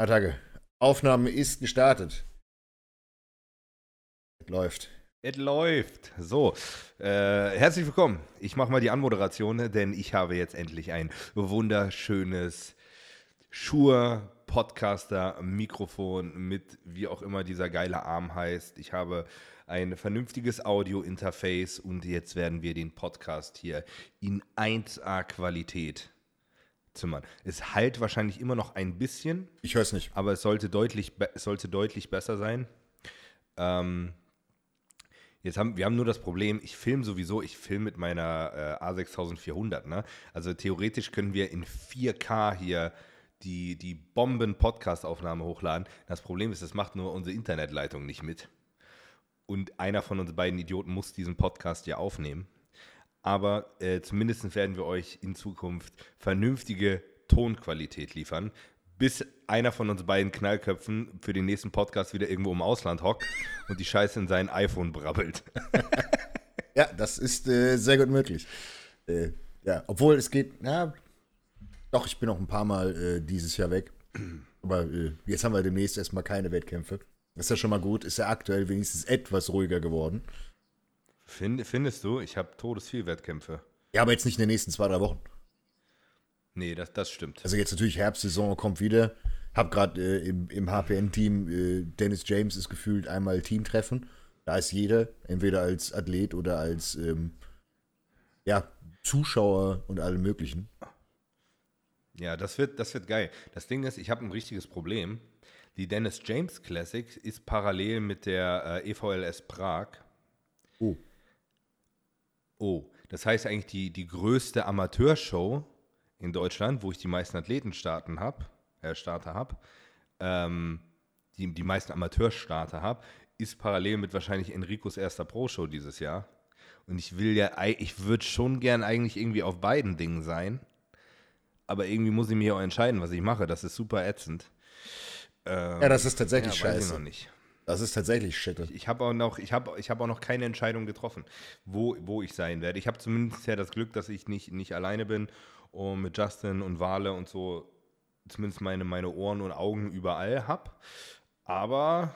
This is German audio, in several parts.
Attacke. Aufnahme ist gestartet. Läuft. Es läuft. So, äh, herzlich willkommen. Ich mache mal die Anmoderation, denn ich habe jetzt endlich ein wunderschönes Shure Podcaster Mikrofon mit wie auch immer dieser geile Arm heißt. Ich habe ein vernünftiges Audio-Interface und jetzt werden wir den Podcast hier in 1A Qualität zimmern. Es halt wahrscheinlich immer noch ein bisschen. Ich höre es nicht. Aber es sollte deutlich, es sollte deutlich besser sein. Ähm, Jetzt haben wir haben nur das Problem, ich filme sowieso, ich filme mit meiner äh, A6400. Ne? Also theoretisch können wir in 4K hier die, die Bomben-Podcast-Aufnahme hochladen. Das Problem ist, das macht nur unsere Internetleitung nicht mit. Und einer von uns beiden Idioten muss diesen Podcast ja aufnehmen. Aber äh, zumindest werden wir euch in Zukunft vernünftige Tonqualität liefern, bis einer von uns beiden Knallköpfen für den nächsten Podcast wieder irgendwo im Ausland hockt und die Scheiße in sein iPhone brabbelt. ja, das ist äh, sehr gut möglich. Äh, ja, obwohl es geht, ja, doch, ich bin noch ein paar Mal äh, dieses Jahr weg. Aber äh, jetzt haben wir demnächst erstmal keine Wettkämpfe. Ist ja schon mal gut. Ist ja aktuell wenigstens etwas ruhiger geworden. Find, findest du? Ich habe todesviel Wettkämpfe. Ja, aber jetzt nicht in den nächsten zwei, drei Wochen. Nee, das, das stimmt. Also jetzt natürlich Herbstsaison kommt wieder. Hab gerade äh, im, im HPN-Team, äh, Dennis James ist gefühlt einmal Teamtreffen. Da ist jeder, entweder als Athlet oder als ähm, ja, Zuschauer und allem möglichen. Ja, das wird, das wird geil. Das Ding ist, ich habe ein richtiges Problem. Die Dennis James Classic ist parallel mit der äh, EVLS Prag. Oh. Oh, das heißt eigentlich die, die größte Amateurshow in Deutschland, wo ich die meisten Athletenstarten habe, äh, Starter habe, ähm, die, die meisten Amateurstarter habe, ist parallel mit wahrscheinlich Enricos erster Pro-Show dieses Jahr. Und ich will ja, ich würde schon gern eigentlich irgendwie auf beiden Dingen sein. Aber irgendwie muss ich mich auch entscheiden, was ich mache. Das ist super ätzend. Ähm, ja, das ist tatsächlich ja, scheiße. noch nicht. Das ist tatsächlich shit. Ich, ich habe auch, noch, ich hab, ich hab auch noch keine Entscheidung getroffen, wo, wo ich sein werde. Ich habe zumindest ja das Glück, dass ich nicht, nicht alleine bin und mit Justin und Wale und so zumindest meine, meine Ohren und Augen überall habe. Aber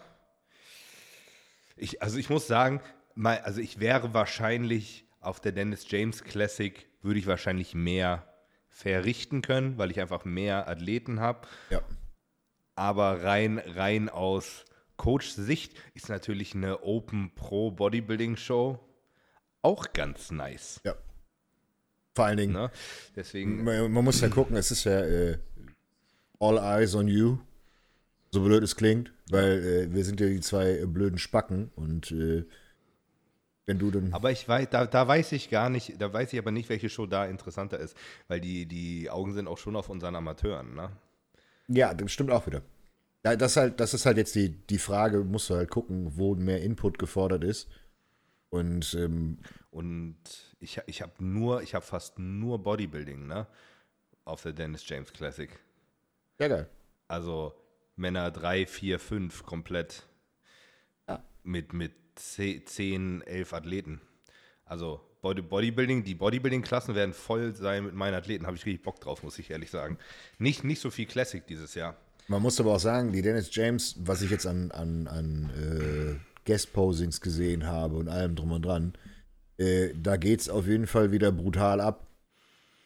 ich, also ich muss sagen, mal, also ich wäre wahrscheinlich auf der Dennis James Classic, würde ich wahrscheinlich mehr verrichten können, weil ich einfach mehr Athleten habe. Ja. Aber rein, rein aus Coach-Sicht ist natürlich eine Open Pro Bodybuilding Show auch ganz nice. Ja. Vor allen Dingen. Ne? Deswegen. Man, man, muss ja gucken, es ist ja äh, All Eyes on You. So blöd es klingt, weil äh, wir sind ja die zwei äh, blöden Spacken und äh, wenn du dann. Aber ich weiß, da, da weiß ich gar nicht, da weiß ich aber nicht, welche Show da interessanter ist, weil die, die Augen sind auch schon auf unseren Amateuren, ne? Ja, das stimmt auch wieder. Ja, das, halt, das ist halt jetzt die, die Frage, musst du halt gucken, wo mehr Input gefordert ist. Und, ähm, und ich, ich habe nur, ich habe fast nur Bodybuilding, ne? Auf der Dennis James Classic. Ja, geil. Also Männer 3, 4, 5 komplett. Ja. Mit, mit 10, 11 Athleten. Also Body, Bodybuilding, die Bodybuilding-Klassen werden voll sein mit meinen Athleten. Habe ich richtig Bock drauf, muss ich ehrlich sagen. Nicht, nicht so viel Classic dieses Jahr. Man muss aber auch sagen, die Dennis James, was ich jetzt an, an, an äh, Guest-Posings gesehen habe und allem drum und dran, äh, da geht es auf jeden Fall wieder brutal ab.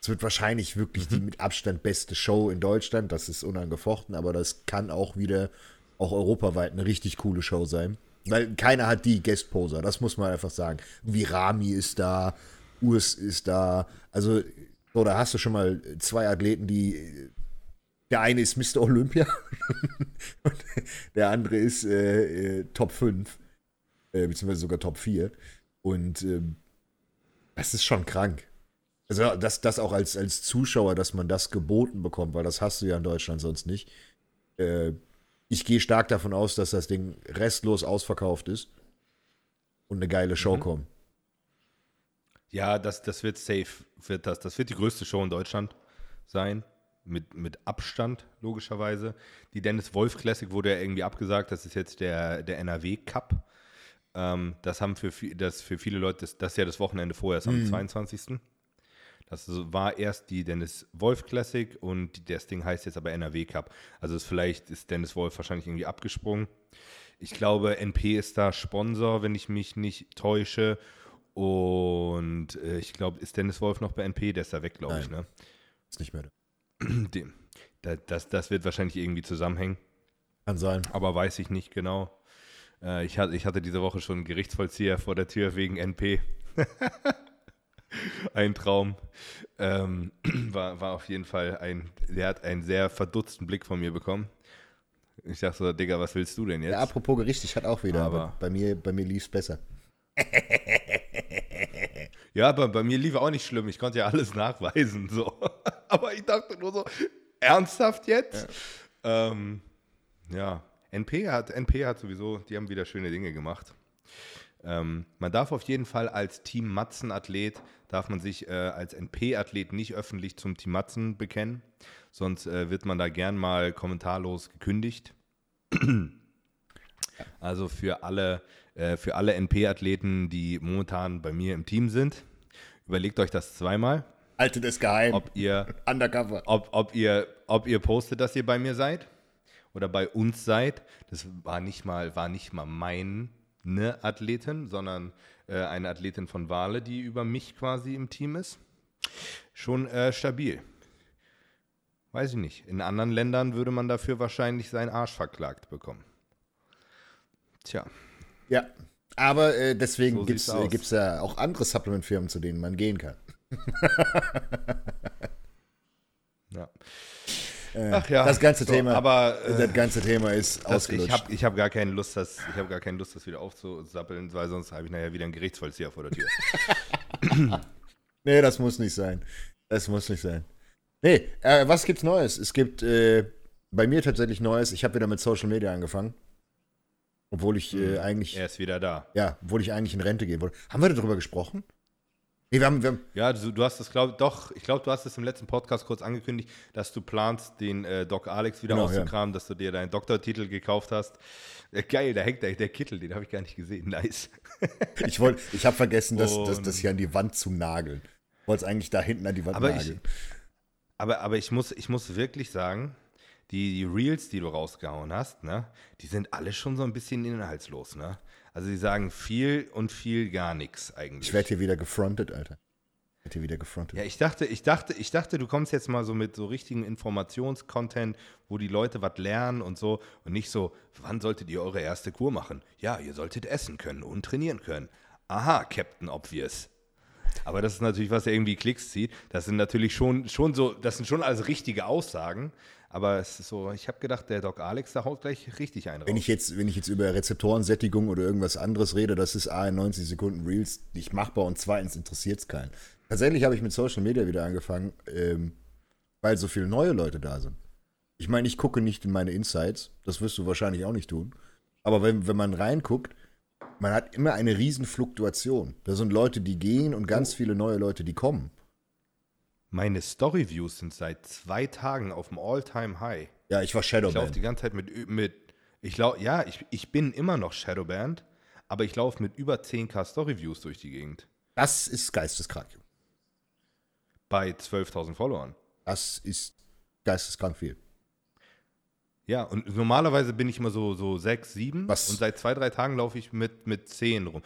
Es wird wahrscheinlich wirklich mhm. die mit Abstand beste Show in Deutschland, das ist unangefochten, aber das kann auch wieder, auch europaweit, eine richtig coole Show sein. Weil keiner hat die Guest-Poser, das muss man einfach sagen. Wie Rami ist da, Urs ist da, also, so, da hast du schon mal zwei Athleten, die der eine ist Mr. Olympia und der andere ist äh, äh, Top 5, äh, beziehungsweise sogar Top 4. Und ähm, das ist schon krank. Also das, das auch als, als Zuschauer, dass man das geboten bekommt, weil das hast du ja in Deutschland sonst nicht. Äh, ich gehe stark davon aus, dass das Ding restlos ausverkauft ist und eine geile Show mhm. kommt. Ja, das, das wird safe. Wird das, das wird die größte Show in Deutschland sein mit, mit Abstand, logischerweise. Die Dennis Wolf Classic wurde ja irgendwie abgesagt. Das ist jetzt der, der NRW Cup. Ähm, das haben für, das für viele Leute, das, das ist ja das Wochenende vorher, ist am mhm. 22. Das war erst die Dennis Wolf Classic und das Ding heißt jetzt aber NRW Cup. Also ist vielleicht ist Dennis Wolf wahrscheinlich irgendwie abgesprungen. Ich glaube, NP ist da Sponsor, wenn ich mich nicht täusche. Und äh, ich glaube, ist Dennis Wolf noch bei NP? Der ist da weg, glaube ich. Ne? Ist nicht mehr da. Dem, das, das wird wahrscheinlich irgendwie zusammenhängen. Kann sein. Aber weiß ich nicht genau. Äh, ich, hatte, ich hatte diese Woche schon einen Gerichtsvollzieher vor der Tür wegen NP. ein Traum. Ähm, war, war auf jeden Fall ein, der hat einen sehr verdutzten Blick von mir bekommen. Ich dachte so, Digga, was willst du denn jetzt? Ja, apropos Gericht, ich hatte auch wieder, aber, aber bei mir, bei mir lief es besser. ja, aber bei mir lief auch nicht schlimm. Ich konnte ja alles nachweisen. So. aber ich dachte nur so, ernsthaft jetzt? Ja. Ähm, ja. NP hat, NP hat sowieso, die haben wieder schöne Dinge gemacht. Ähm, man darf auf jeden Fall als Team Matzen-Athlet, darf man sich äh, als NP-Athlet nicht öffentlich zum Team Matzen bekennen, sonst äh, wird man da gern mal kommentarlos gekündigt. also für alle, äh, für alle NP-Athleten, die momentan bei mir im Team sind, überlegt euch das zweimal. Haltet es geheim. Ob ihr, Undercover. Ob, ob, ihr, ob ihr postet, dass ihr bei mir seid oder bei uns seid. Das war nicht mal, war nicht mal meine Athletin, sondern äh, eine Athletin von Wale, die über mich quasi im Team ist. Schon äh, stabil. Weiß ich nicht. In anderen Ländern würde man dafür wahrscheinlich seinen Arsch verklagt bekommen. Tja. Ja, aber äh, deswegen so gibt es äh, ja auch andere Supplement-Firmen, zu denen man gehen kann. Ja. Äh, Ach ja. Das ganze so, Thema. Aber äh, das ganze Thema ist ausgelutscht. Ich habe ich hab gar keine Lust, das, ich habe gar keine Lust, das wieder aufzusappeln, weil sonst habe ich nachher wieder einen Gerichtsvollzieher vor der Tür. nee, das muss nicht sein. Das muss nicht sein. Nee, äh, was gibt's Neues? Es gibt äh, bei mir tatsächlich Neues. Ich habe wieder mit Social Media angefangen. Obwohl ich äh, hm, eigentlich. Er ist wieder da. Ja, obwohl ich eigentlich in Rente gehen wollte. Haben wir darüber gesprochen? Nee, wir haben, wir haben ja, du, du hast es, glaube doch, ich glaube, du hast es im letzten Podcast kurz angekündigt, dass du planst, den äh, Doc Alex wieder genau, auszukramen, ja. dass du dir deinen Doktortitel gekauft hast. Äh, geil, da hängt der, der Kittel, den habe ich gar nicht gesehen. Nice. ich wollte, ich habe vergessen, das, das, das hier an die Wand zu nageln. Ich wollte es eigentlich da hinten an die Wand aber nageln. Ich, aber, aber ich, muss, ich muss wirklich sagen, die, die Reels, die du rausgehauen hast, ne, die sind alle schon so ein bisschen inhaltslos, ne? Also sie sagen viel und viel gar nichts eigentlich. Ich werde hier wieder gefrontet, Alter. Ich werde hier wieder gefrontet. Ja, ich dachte, ich dachte, ich dachte, du kommst jetzt mal so mit so richtigen Informationscontent, wo die Leute was lernen und so und nicht so, wann solltet ihr eure erste Kur machen? Ja, ihr solltet essen können und trainieren können. Aha, Captain Obvious. Aber das ist natürlich, was irgendwie Klicks zieht. Das sind natürlich schon, schon so, das sind schon alles richtige Aussagen. Aber es ist so, ich habe gedacht, der Doc Alex, da haut gleich richtig ein. Wenn ich, jetzt, wenn ich jetzt über Rezeptorensättigung oder irgendwas anderes rede, das ist A, in 90 Sekunden Reels nicht machbar und zweitens interessiert es keinen. Tatsächlich habe ich mit Social Media wieder angefangen, ähm, weil so viele neue Leute da sind. Ich meine, ich gucke nicht in meine Insights, das wirst du wahrscheinlich auch nicht tun. Aber wenn, wenn man reinguckt, man hat immer eine riesen Fluktuation. Da sind Leute, die gehen und ganz viele neue Leute, die kommen. Meine Story-Views sind seit zwei Tagen auf dem All-Time-High. Ja, ich war Shadowband. Ich laufe die ganze Zeit mit, mit ich lau ja, ich, ich bin immer noch Shadowband, aber ich laufe mit über 10k Story-Views durch die Gegend. Das ist geisteskrank. Bei 12.000 Followern. Das ist geisteskrank viel. Ja, und normalerweise bin ich immer so, so 6, 7 Was? und seit zwei, drei Tagen laufe ich mit, mit 10 rum.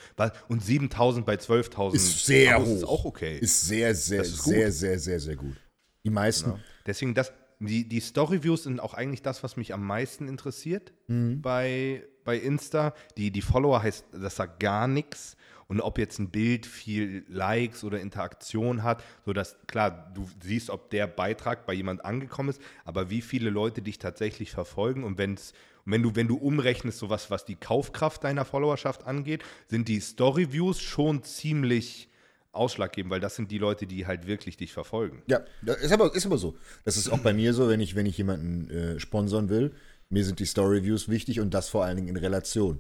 Und 7000 bei 12.000 ist sehr hoch. Ist auch okay. Ist sehr, sehr, ist sehr, sehr, sehr, sehr gut. Die meisten. Ja. Deswegen, das, die, die Story-Views sind auch eigentlich das, was mich am meisten interessiert mhm. bei, bei Insta. Die, die Follower heißt, das sagt gar nichts und ob jetzt ein Bild viel Likes oder Interaktion hat, sodass klar, du siehst, ob der Beitrag bei jemand angekommen ist, aber wie viele Leute dich tatsächlich verfolgen und wenn's, wenn du, wenn du umrechnest, sowas, was die Kaufkraft deiner Followerschaft angeht, sind die Story-Views schon ziemlich ausschlaggebend, weil das sind die Leute, die halt wirklich dich verfolgen. Ja, ist aber, ist aber so. Das ist auch bei mir so, wenn ich, wenn ich jemanden äh, sponsern will. Mir sind die Story-Views wichtig und das vor allen Dingen in Relation.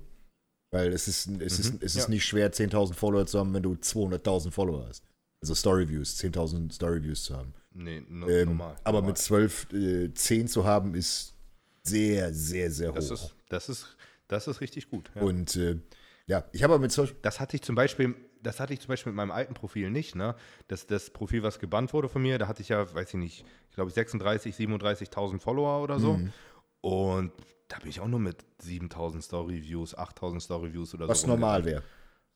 Weil es ist, es mhm. ist, es ist ja. nicht schwer, 10.000 Follower zu haben, wenn du 200.000 Follower hast. Also Story-Views, 10.000 Story-Views zu haben. Nee, no, ähm, normal. Aber normal. mit 12, äh, 10 zu haben, ist sehr, sehr, sehr hoch. Das ist, das ist, das ist richtig gut. Ja. Und äh, ja, ich habe aber mit Social. Das hatte ich zum Beispiel, das hatte ich zum Beispiel mit meinem alten Profil nicht, ne? Das, das Profil, was gebannt wurde von mir, da hatte ich ja, weiß ich nicht, ich glaube 36, 37.000 Follower oder so. Mhm. Und da bin ich auch nur mit 7.000 Story-Views, 8.000 Story-Views oder Was so. normal wäre.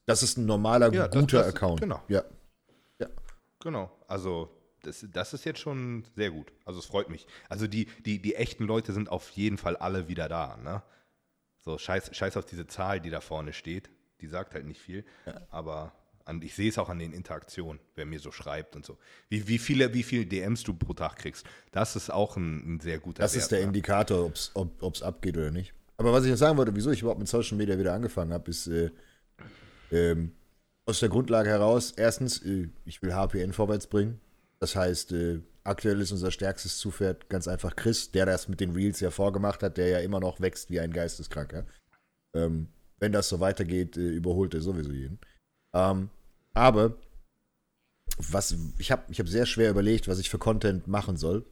Das ist ein normaler, Ja, das- guter das- Account. genau. Ja. Genau, also das, das ist jetzt schon sehr gut. Also es freut mich. Also die, die, die echten Leute sind auf jeden Fall alle wieder da. Ne? So scheiß, scheiß auf diese Zahl, die da vorne steht. Die sagt halt nicht viel. Aber an, ich sehe es auch an den Interaktionen, wer mir so schreibt und so. Wie, wie, viele, wie viele DMs du pro Tag kriegst. Das ist auch ein, ein sehr guter Das Wert, ist der ne? Indikator, ob's, ob es abgeht oder nicht. Aber was ich jetzt sagen wollte, wieso ich überhaupt mit Social Media wieder angefangen habe, ist äh, ähm, aus der Grundlage heraus, erstens, äh, ich will HPN vorwärts bringen. Das heißt, äh, aktuell ist unser stärkstes Zufährt ganz einfach Chris, der das mit den Reels ja vorgemacht hat, der ja immer noch wächst wie ein Geisteskranker. Ähm, wenn das so weitergeht, äh, überholt er sowieso jeden. Ähm, aber was ich habe ich hab sehr schwer überlegt, was ich für Content machen soll.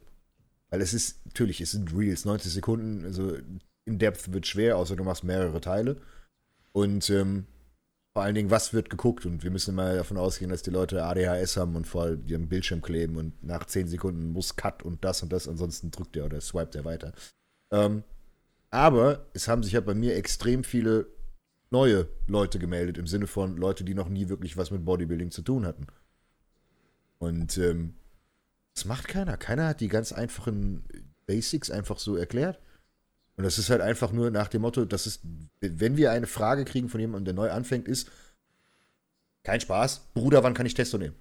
Weil es ist, natürlich, es sind Reels, 90 Sekunden, also in Depth wird schwer, außer du machst mehrere Teile. Und ähm, vor allen Dingen, was wird geguckt? Und wir müssen immer davon ausgehen, dass die Leute ADHS haben und vor allem ihren Bildschirm kleben und nach 10 Sekunden muss Cut und das und das, ansonsten drückt er oder swipet er weiter. Ähm, aber es haben sich ja bei mir extrem viele neue Leute gemeldet, im Sinne von Leute, die noch nie wirklich was mit Bodybuilding zu tun hatten. Und ähm, das macht keiner. Keiner hat die ganz einfachen Basics einfach so erklärt. Und das ist halt einfach nur nach dem Motto, das ist, wenn wir eine Frage kriegen von jemandem, der neu anfängt, ist, kein Spaß, Bruder, wann kann ich Testo nehmen?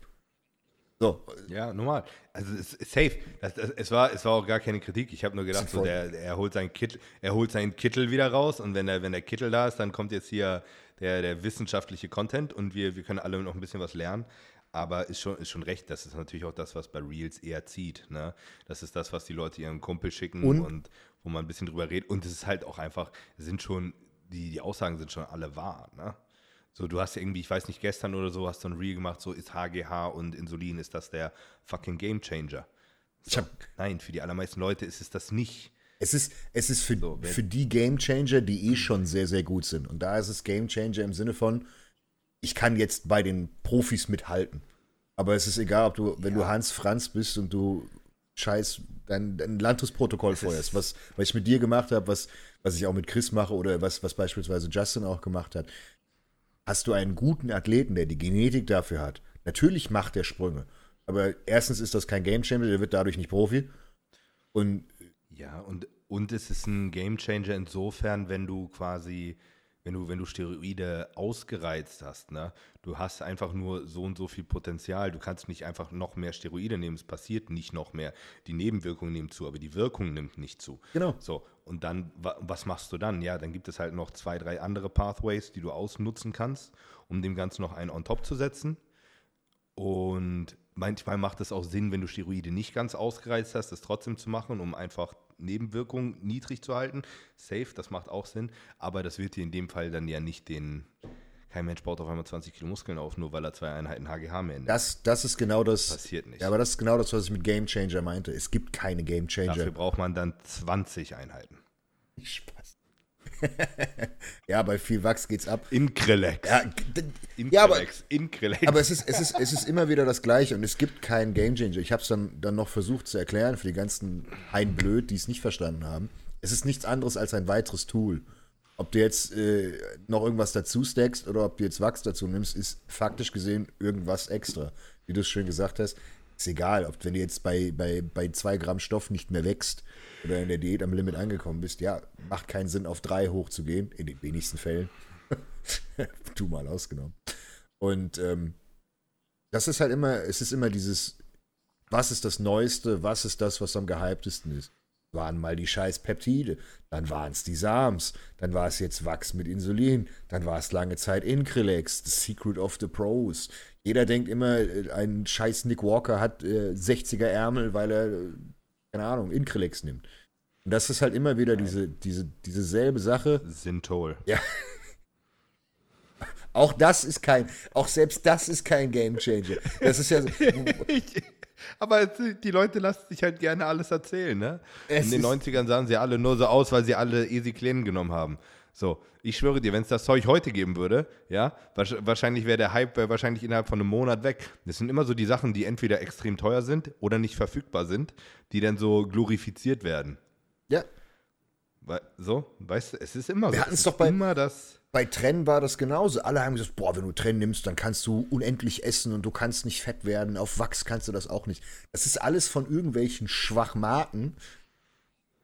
So, Ja, normal. Also es ist safe. Das, das, es, war, es war auch gar keine Kritik. Ich habe nur gedacht, so, der, er, holt seinen Kittel, er holt seinen Kittel wieder raus und wenn der, wenn der Kittel da ist, dann kommt jetzt hier der, der wissenschaftliche Content und wir, wir können alle noch ein bisschen was lernen. Aber ist schon, ist schon recht, das ist natürlich auch das, was bei Reels eher zieht. Ne? Das ist das, was die Leute ihrem Kumpel schicken Und- und, wo man ein bisschen drüber redet. Und es ist halt auch einfach, sind schon, die, die Aussagen sind schon alle wahr. Ne? So, du hast ja irgendwie, ich weiß nicht, gestern oder so, hast du ein Reel gemacht, so ist HGH und Insulin, ist das der fucking Game Changer. So, nein, für die allermeisten Leute ist es das nicht. es ist, es ist für, So, für die Game Changer, die eh schon sehr, sehr gut sind. Und da ist es Game Changer im Sinne von, ich kann jetzt bei den Profis mithalten. Aber es ist egal, ob du, wenn du Hans Franz bist und du scheiß dein, dein Landesprotokoll feuerst, was, was ich mit dir gemacht habe, was, was ich auch mit Chris mache oder was, was beispielsweise Justin auch gemacht hat. Hast du einen guten Athleten, der die Genetik dafür hat, natürlich macht er Sprünge. Aber erstens ist das kein Game Changer, der wird dadurch nicht Profi. Und Ja, und, und es ist ein Game Changer insofern, wenn du quasi, wenn du, wenn du Steroide ausgereizt hast, ne? Du hast einfach nur so und so viel Potenzial. Du kannst nicht einfach noch mehr Steroide nehmen. Es passiert nicht noch mehr. Die Nebenwirkungen nehmen zu, aber die Wirkung nimmt nicht zu. Genau. So, und dann, wa- was machst du dann? Ja, dann gibt es halt noch zwei, drei andere Pathways, die du ausnutzen kannst, um dem Ganzen noch einen on top zu setzen. Und manchmal macht es auch Sinn, wenn du Steroide nicht ganz ausgereizt hast, das trotzdem zu machen, um einfach Nebenwirkungen niedrig zu halten. Safe, das macht auch Sinn. Aber das wird dir in dem Fall dann ja nicht den. Kein Mensch baut auf einmal 20 Kilo Muskeln auf, nur weil er zwei Einheiten HGH mehr nimmt. Das, das ist genau das. Passiert nicht. Ja, aber das ist genau das, was ich mit Game Changer meinte. Es gibt keine Game Dafür Changer. braucht man dann 20 Einheiten. Spaß. ja, bei viel Wachs geht's ab. Inkrelex. Ja, d- ja aber, Inkrelex. Inkrelex. aber es, ist, es, ist, es ist immer wieder das Gleiche und es gibt keinen Game Changer. Ich habe es dann, dann noch versucht zu erklären für die ganzen Heinblöd, die es nicht verstanden haben. Es ist nichts anderes als ein weiteres Tool. Ob du jetzt äh, noch irgendwas dazu stackst oder ob du jetzt Wachs dazu nimmst, ist faktisch gesehen irgendwas extra. Wie du es schön gesagt hast, ist egal, ob wenn du jetzt bei, bei, bei zwei Gramm Stoff nicht mehr wächst oder in der Diät am Limit angekommen bist, ja, macht keinen Sinn, auf drei hochzugehen, in den wenigsten Fällen. du mal ausgenommen. Und ähm, das ist halt immer, es ist immer dieses, was ist das Neueste, was ist das, was am gehyptesten ist. Waren mal die scheiß Peptide, dann waren es die Sams, dann war es jetzt Wachs mit Insulin, dann war es lange Zeit Increlex, the secret of the pros. Jeder denkt immer, äh, ein scheiß Nick Walker hat äh, 60er Ärmel, weil er, äh, keine Ahnung, Increlex nimmt. Und das ist halt immer wieder diese, diese, diese selbe Sache. Sintol. Ja. Auch das ist kein, auch selbst das ist kein Game Changer. Das ist ja, so- Aber die Leute lassen sich halt gerne alles erzählen, ne? Es In den ist- 90ern sahen sie alle nur so aus, weil sie alle Easy Clean genommen haben. So, ich schwöre dir, wenn es das Zeug heute geben würde, ja, wahrscheinlich wäre der Hype wär wahrscheinlich innerhalb von einem Monat weg. Das sind immer so die Sachen, die entweder extrem teuer sind oder nicht verfügbar sind, die dann so glorifiziert werden. Ja. So, weißt du, es ist immer Wir so. hatten es doch bei- immer das. Bei Trennen war das genauso. Alle haben gesagt, boah, wenn du Trennen nimmst, dann kannst du unendlich essen und du kannst nicht fett werden. Auf Wachs kannst du das auch nicht. Das ist alles von irgendwelchen Schwachmaten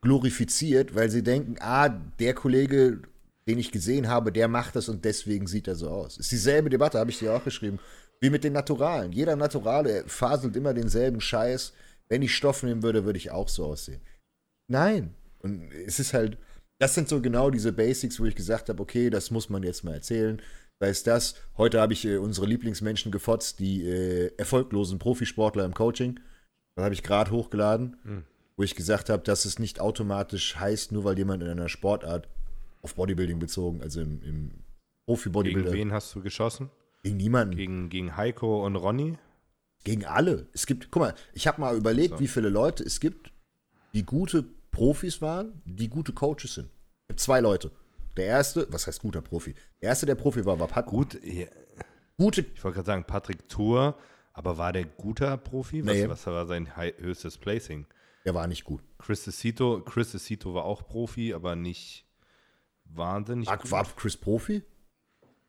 glorifiziert, weil sie denken, ah, der Kollege, den ich gesehen habe, der macht das und deswegen sieht er so aus. Ist dieselbe Debatte, habe ich dir auch geschrieben, wie mit den Naturalen. Jeder Naturale faselt immer denselben Scheiß. Wenn ich Stoff nehmen würde, würde ich auch so aussehen. Nein. Und es ist halt, das sind so genau diese Basics, wo ich gesagt habe, okay, das muss man jetzt mal erzählen. Sei es das, heute habe ich äh, unsere Lieblingsmenschen gefotzt, die äh, erfolglosen Profisportler im Coaching. Das habe ich gerade hochgeladen, wo ich gesagt habe, dass es nicht automatisch heißt, nur weil jemand in einer Sportart auf Bodybuilding bezogen, also im, im Gegen Profi-Bodybuilder, wen hast du geschossen? gegen niemanden. Gegen, gegen Heiko und Ronny? Gegen alle. Es gibt, guck mal, ich habe mal überlegt, So. wie viele Leute es gibt, die gute Profis waren, die gute Coaches sind. Zwei Leute. Der erste, was heißt guter Profi? Der erste, der Profi war, war Pat. Gut, ja, Gute, ich wollte gerade sagen, Patrick Tour, aber war der guter Profi? Was, Nee. was war sein höchstes Placing? der war nicht gut. Chris Cito, Chris Cito war auch Profi, aber nicht wahnsinnig War, gut. war Chris Profi?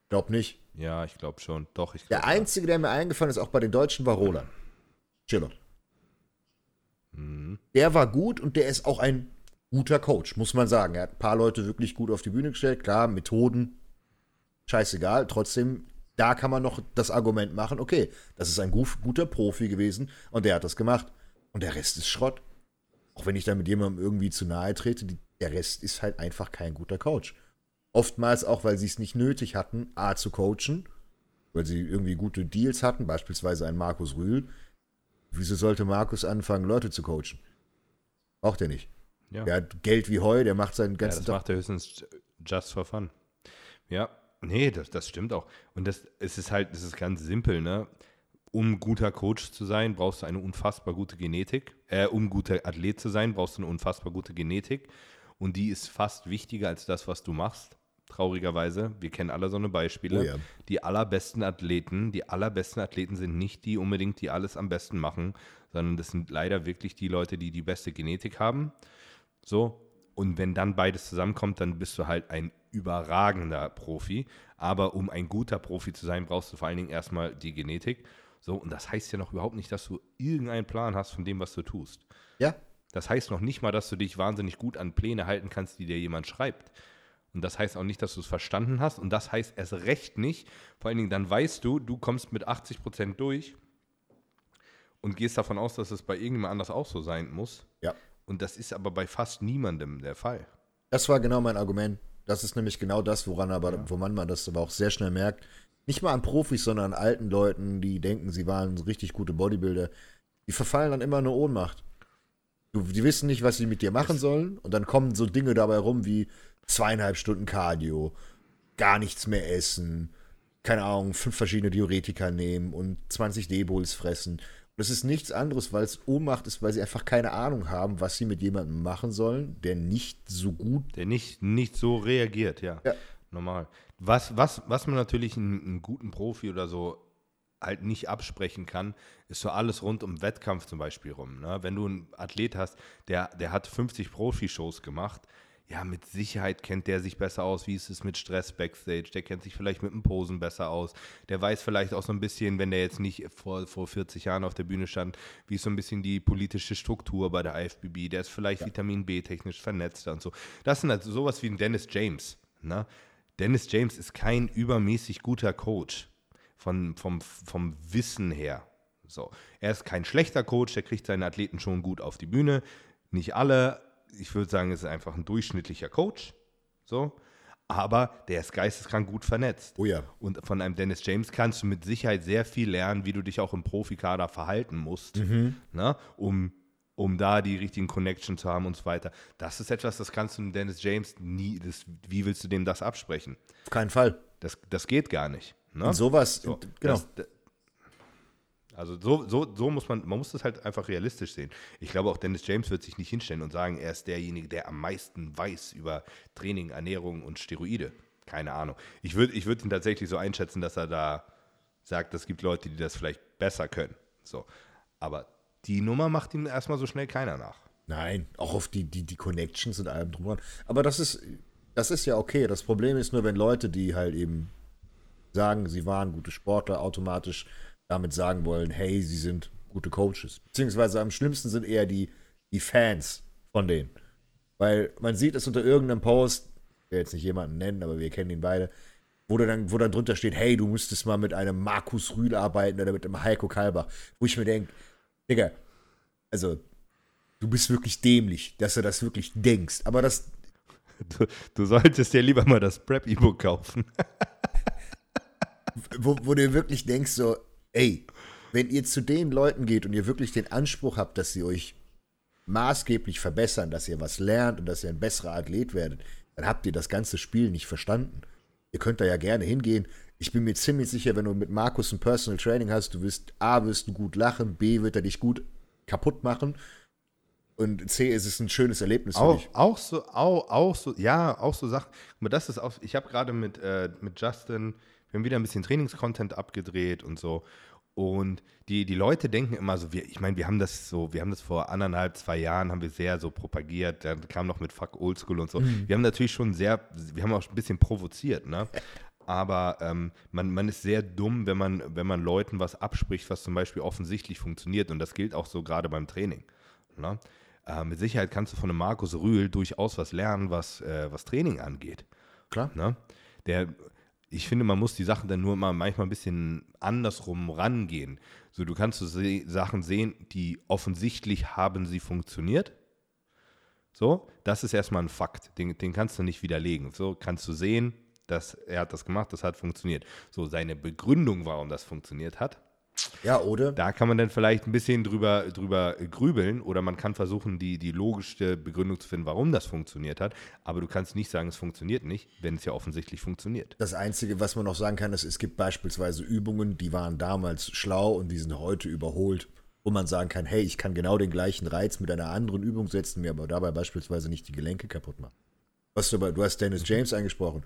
Glaub nicht. Ja, ich glaube schon. Doch, ich Der glaube. einzige, der mir eingefallen ist, auch bei den Deutschen, war Roland. Schiller. Der war gut und der ist auch ein guter Coach, muss man sagen. Er hat ein paar Leute wirklich gut auf die Bühne gestellt. Klar, Methoden, scheißegal. Trotzdem, da kann man noch das Argument machen, okay, das ist ein gut, guter Profi gewesen und der hat das gemacht. Und der Rest ist Schrott. Auch wenn ich da mit jemandem irgendwie zu nahe trete, die, der Rest ist halt einfach kein guter Coach. Oftmals auch, weil sie es nicht nötig hatten, A zu coachen, weil sie irgendwie gute Deals hatten, beispielsweise ein Markus Rühl. Wieso sollte Markus anfangen, Leute zu coachen? Braucht er nicht. Ja. Der hat Geld wie Heu, der macht seinen Ja, ganzen das Tag. macht er höchstens just for fun. Ja, nee, das, das stimmt auch. Und das es ist halt, es ist ganz simpel, ne? Um guter Coach zu sein, brauchst du eine unfassbar gute Genetik. Äh, um guter Athlet zu sein, brauchst du eine unfassbar gute Genetik. Und die ist fast wichtiger als das, was du machst. Traurigerweise. Wir kennen alle so eine Beispiele. Oh ja. Die allerbesten Athleten, die allerbesten Athleten sind nicht die unbedingt, die alles am besten machen, sondern das sind leider wirklich die Leute, die die beste Genetik haben. So. Und wenn dann beides zusammenkommt, dann bist du halt ein überragender Profi. Aber um ein guter Profi zu sein, brauchst du vor allen Dingen erstmal die Genetik. So, und das heißt ja noch überhaupt nicht, dass du irgendeinen Plan hast von dem, was du tust. Ja, Das heißt noch nicht mal, dass du dich wahnsinnig gut an Pläne halten kannst, die dir jemand schreibt. Und das heißt auch nicht, dass du es verstanden hast. Und das heißt erst recht nicht. Vor allen Dingen, dann weißt du, du kommst mit 80 Prozent durch und gehst davon aus, dass es bei irgendjemand anders auch so sein muss. ja. Und das ist aber bei fast niemandem der Fall. Das war genau mein Argument. Das ist nämlich genau das, woran aber, woran man das aber auch sehr schnell merkt. Nicht mal an Profis, sondern an alten Leuten, die denken, sie waren richtig gute Bodybuilder. Die verfallen dann immer in eine Ohnmacht. Du, die wissen nicht, was sie mit dir machen sollen. Und dann kommen so Dinge dabei rum wie zweieinhalb Stunden Cardio, gar nichts mehr essen, keine Ahnung, fünf verschiedene Diuretika nehmen und 20 D-Bulls fressen. Und das ist nichts anderes, weil es Ohnmacht ist, weil sie einfach keine Ahnung haben, was sie mit jemandem machen sollen, der nicht so gut Der nicht, nicht so reagiert, ja. Ja. Normal. Was, was, was man natürlich einen, einen guten Profi oder so halt nicht absprechen kann, ist so alles rund um Wettkampf zum Beispiel rum. Ne? Wenn du einen Athlet hast, der, der hat 50 Profi-Shows gemacht, ja, mit Sicherheit kennt der sich besser aus, wie ist es mit Stress backstage, der kennt sich vielleicht mit dem Posen besser aus, der weiß vielleicht auch so ein bisschen, wenn der jetzt nicht vor, vor 40 Jahren auf der Bühne stand, wie ist so ein bisschen die politische Struktur bei der IFBB, der ist vielleicht Vitamin B technisch vernetzter und so. Das sind halt sowas wie ein Dennis James. Ne? Dennis James ist kein übermäßig guter Coach von, vom, vom Wissen her. So. Er ist kein schlechter Coach, der kriegt seine Athleten schon gut auf die Bühne. Nicht alle. Ich würde sagen, es ist einfach ein durchschnittlicher Coach. So. Aber der ist geisteskrank gut vernetzt. Oh ja. Und von einem Dennis James kannst du mit Sicherheit sehr viel lernen, wie du dich auch im Profikader verhalten musst, ne? um, um da die richtigen Connections zu haben und so weiter. Das ist etwas, das kannst du einem Dennis James nie, das, wie willst du dem das absprechen? Auf keinen Fall. Das, das geht gar nicht. Ne? Und sowas, So, genau. Das, Also so, so, so muss man, man muss das halt einfach realistisch sehen. Ich glaube auch Dennis James wird sich nicht hinstellen und sagen, er ist derjenige, der am meisten weiß über Training, Ernährung und Steroide. Keine Ahnung. Ich würde ich würd ihn tatsächlich so einschätzen, dass er da sagt, es gibt Leute, die das vielleicht besser können. So. Aber die Nummer macht ihm erstmal so schnell keiner nach. Nein, auch auf die, die, die Connections und allem drum. Aber das ist, das ist ja okay. Das Problem ist nur, wenn Leute, die halt eben sagen, sie waren gute Sportler, automatisch damit sagen wollen, hey, sie sind gute Coaches. Beziehungsweise am schlimmsten sind eher die, die Fans von denen. Weil man sieht es unter irgendeinem Post, ich will jetzt nicht jemanden nennen, aber wir kennen ihn beide, wo dann, wo dann drunter steht, hey, du müsstest mal mit einem Markus Rühl arbeiten oder mit einem Heiko Kalbach. Wo ich mir denke, Digga, also, du bist wirklich dämlich, dass du das wirklich denkst. Aber das. Du, du solltest dir lieber mal das Prep-E-Book kaufen. wo, wo du wirklich denkst, so, ey, wenn ihr zu den Leuten geht und ihr wirklich den Anspruch habt, dass sie euch maßgeblich verbessern, dass ihr was lernt und dass ihr ein besserer Athlet werdet, dann habt ihr das ganze Spiel nicht verstanden. Ihr könnt da ja gerne hingehen. Ich bin mir ziemlich sicher, wenn du mit Markus ein Personal Training hast, du wirst A, wirst du gut lachen, B, wird er dich gut kaputt machen und C, ist es ein schönes Erlebnis auch, für dich. Auch so, auch, auch so, ja, auch so Sachen. Aber das ist auch, ich habe gerade mit, äh, mit Justin, wir haben wieder ein bisschen Trainingscontent abgedreht und so. Und die, die Leute denken immer so, wir, ich meine, wir haben das so, wir haben das vor anderthalb, zwei Jahren, haben wir sehr so propagiert, dann kam noch mit Fuck Oldschool und so. Mhm. Wir haben natürlich schon sehr, wir haben auch ein bisschen provoziert, ne? Aber ähm, man, man ist sehr dumm, wenn man, wenn man Leuten was abspricht, was zum Beispiel offensichtlich funktioniert. Und das gilt auch so gerade beim Training. Ne? Äh, mit Sicherheit kannst du von einem Markus Rühl durchaus was lernen, was, äh, was Training angeht. Klar. Ne? Der, ich finde, man muss die Sachen dann nur mal manchmal ein bisschen andersrum rangehen. So, du kannst so se Sachen sehen, die offensichtlich haben sie funktioniert. So, das ist erstmal ein Fakt. Den, den kannst du nicht widerlegen. So kannst du sehen, dass er hat das gemacht, das hat funktioniert. So, seine Begründung, warum das funktioniert hat, ja, oder? Da kann man dann vielleicht ein bisschen drüber, drüber grübeln oder man kann versuchen, die, die logischste Begründung zu finden, warum das funktioniert hat. Aber du kannst nicht sagen, es funktioniert nicht, wenn es ja offensichtlich funktioniert. Das Einzige, was man noch sagen kann, ist, es gibt beispielsweise Übungen, die waren damals schlau und die sind heute überholt, wo man sagen kann, hey, ich kann genau den gleichen Reiz mit einer anderen Übung setzen, mir aber dabei beispielsweise nicht die Gelenke kaputt machen. Was du, aber, du hast Dennis James angesprochen.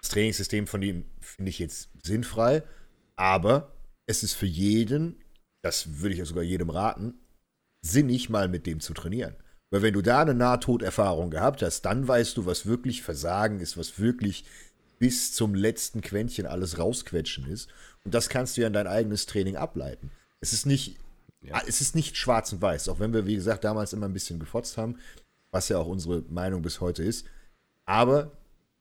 Das Trainingssystem von ihm finde ich jetzt sinnfrei, aber es ist für jeden, das würde ich ja sogar jedem raten, sinnig mal mit dem zu trainieren. Weil wenn du da eine Nahtoderfahrung gehabt hast, dann weißt du, was wirklich Versagen ist, was wirklich bis zum letzten Quäntchen alles rausquetschen ist. Und das kannst du ja in dein eigenes Training ableiten. Es ist nicht, ja. es ist nicht schwarz und weiß, auch wenn wir, wie gesagt, damals immer ein bisschen gefotzt haben, was ja auch unsere Meinung bis heute ist. Aber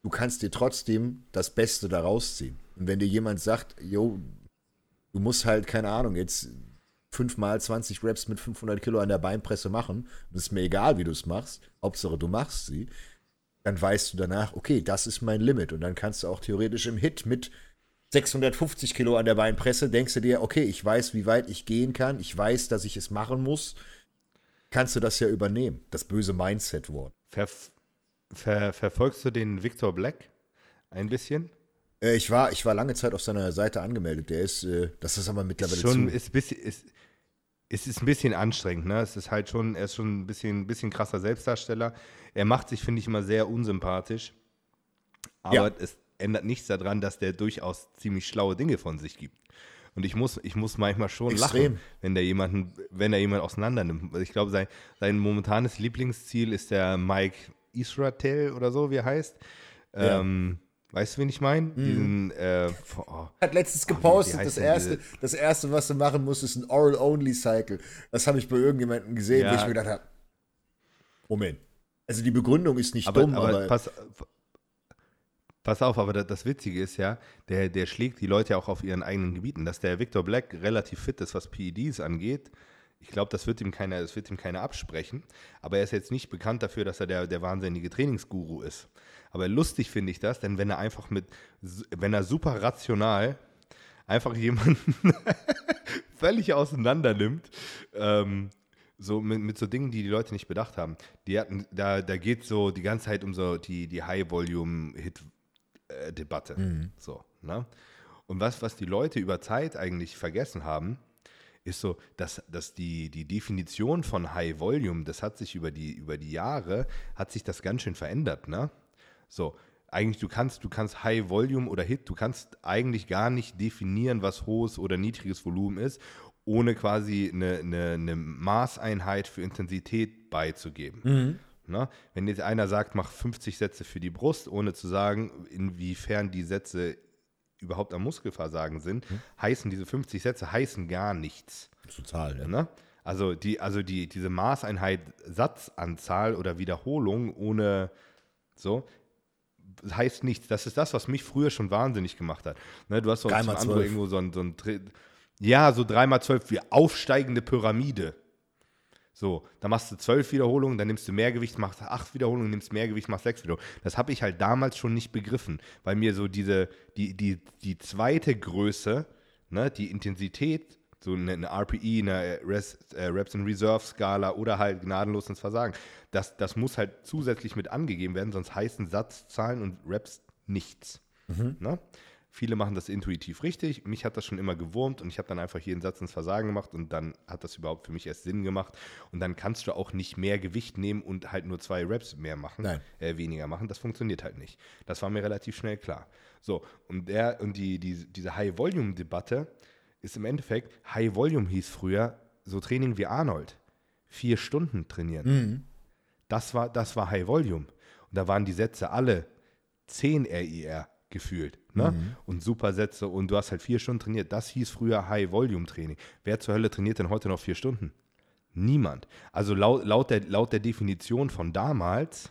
du kannst dir trotzdem das Beste daraus ziehen. Und wenn dir jemand sagt, jo, du musst halt, keine Ahnung, jetzt fünfmal 20 Reps mit 500 Kilo an der Beinpresse machen. Und ist mir egal, wie du es machst. Hauptsache, du machst sie. Dann weißt du danach, okay, das ist mein Limit. Und dann kannst du auch theoretisch im Hit mit 650 Kilo an der Beinpresse, denkst du dir, okay, ich weiß, wie weit ich gehen kann. Ich weiß, dass ich es machen muss. Kannst du das ja übernehmen. Das böse Mindset-Wort. Ver ver verfolgst du den Victor Black ein bisschen? Äh, ich, war, ich war lange Zeit auf seiner Seite angemeldet. Der ist, äh, das ist aber mittlerweile schon, zu. Ist bisschen, ist, es ist ein bisschen anstrengend, ne? Es ist halt schon, er ist schon ein bisschen, bisschen krasser Selbstdarsteller. Er macht sich, finde ich, immer sehr unsympathisch. Aber ja. es ändert nichts daran, dass der durchaus ziemlich schlaue Dinge von sich gibt. Und ich muss, ich muss manchmal schon Extrem. lachen, wenn der jemanden, wenn der jemand auseinandernimmt. Ich glaube, sein, sein momentanes Lieblingsziel ist der Mike Israel oder so, wie er heißt. Ja. Ähm, Weißt du, wen ich meine? Mm. Äh, oh. Hat letztens gepostet, oh, das, erste, das erste, was du machen musst, ist ein Oral-Only-Cycle. Das habe ich bei irgendjemandem gesehen, ja. wo ich mir gedacht habe, Moment. Also die Begründung ist nicht aber, dumm, aber, aber pass, pass, auf, aber das Witzige ist ja, der, der schlägt die Leute auch auf ihren eigenen Gebieten. Dass der Victor Black relativ fit ist, was PEDs angeht, ich glaube, das wird ihm keiner, das wird ihm keiner absprechen. Aber er ist jetzt nicht bekannt dafür, dass er der, der wahnsinnige Trainingsguru ist. Aber lustig finde ich das, denn wenn er einfach mit, wenn er super rational einfach jemanden völlig auseinander nimmt, ähm, so mit, mit so Dingen, die die Leute nicht bedacht haben. Die hatten, da, da geht so die ganze Zeit um so die, die High-Volume-Hit-Debatte. Mhm. So, ne? Und was, was die Leute über Zeit eigentlich vergessen haben, ist so, dass, dass die, die Definition von High Volume, das hat sich über die, über die Jahre, hat sich das ganz schön verändert, ne? So, eigentlich, du kannst, du kannst High Volume oder Hit, du kannst eigentlich gar nicht definieren, was hohes oder niedriges Volumen ist, ohne quasi eine, eine, eine Maßeinheit für Intensität beizugeben. Mhm. Ne? Wenn jetzt einer sagt, mach 50 Sätze für die Brust, ohne zu sagen, inwiefern die Sätze überhaupt am Muskelversagen sind, Mhm. heißen diese 50 Sätze heißen gar nichts. Total, ja. Ne? Also, die, also die, diese Maßeinheit Satzanzahl oder Wiederholung ohne so heißt nichts. Das ist das, was mich früher schon wahnsinnig gemacht hat. Ne, du hast so zum Andro irgendwo so ein, so ein ja, so dreimal zwölf, wie aufsteigende Pyramide. So, dann machst du zwölf Wiederholungen, dann nimmst du mehr Gewicht, machst acht Wiederholungen, nimmst mehr Gewicht, machst sechs Wiederholungen. Das habe ich halt damals schon nicht begriffen, weil mir so diese, die, die, die zweite Größe, ne, die Intensität, so eine, eine RPE, eine Res, äh, Reps in Reserve Skala oder halt gnadenlos ins Versagen, das, das muss halt zusätzlich mit angegeben werden, sonst heißen Satzzahlen und Reps nichts. Ne? Viele machen das intuitiv richtig. Mich hat das schon immer gewurmt und ich habe dann einfach jeden Satz ins Versagen gemacht und dann hat das überhaupt für mich erst Sinn gemacht. Und dann kannst du auch nicht mehr Gewicht nehmen und halt nur zwei Reps mehr machen. Äh, weniger machen. Das funktioniert halt nicht. Das war mir relativ schnell klar. So, und, der, und die, die, diese High-Volume-Debatte ist im Endeffekt, High-Volume hieß früher so Training wie Arnold. Vier Stunden trainieren. Das war, das war High Volume. Und da waren die Sätze alle 10 RIR gefühlt. Ne? Und Supersätze und du hast halt vier Stunden trainiert. Das hieß früher High Volume Training. Wer zur Hölle trainiert denn heute noch vier Stunden? Niemand. Also laut, laut, der, laut der Definition von damals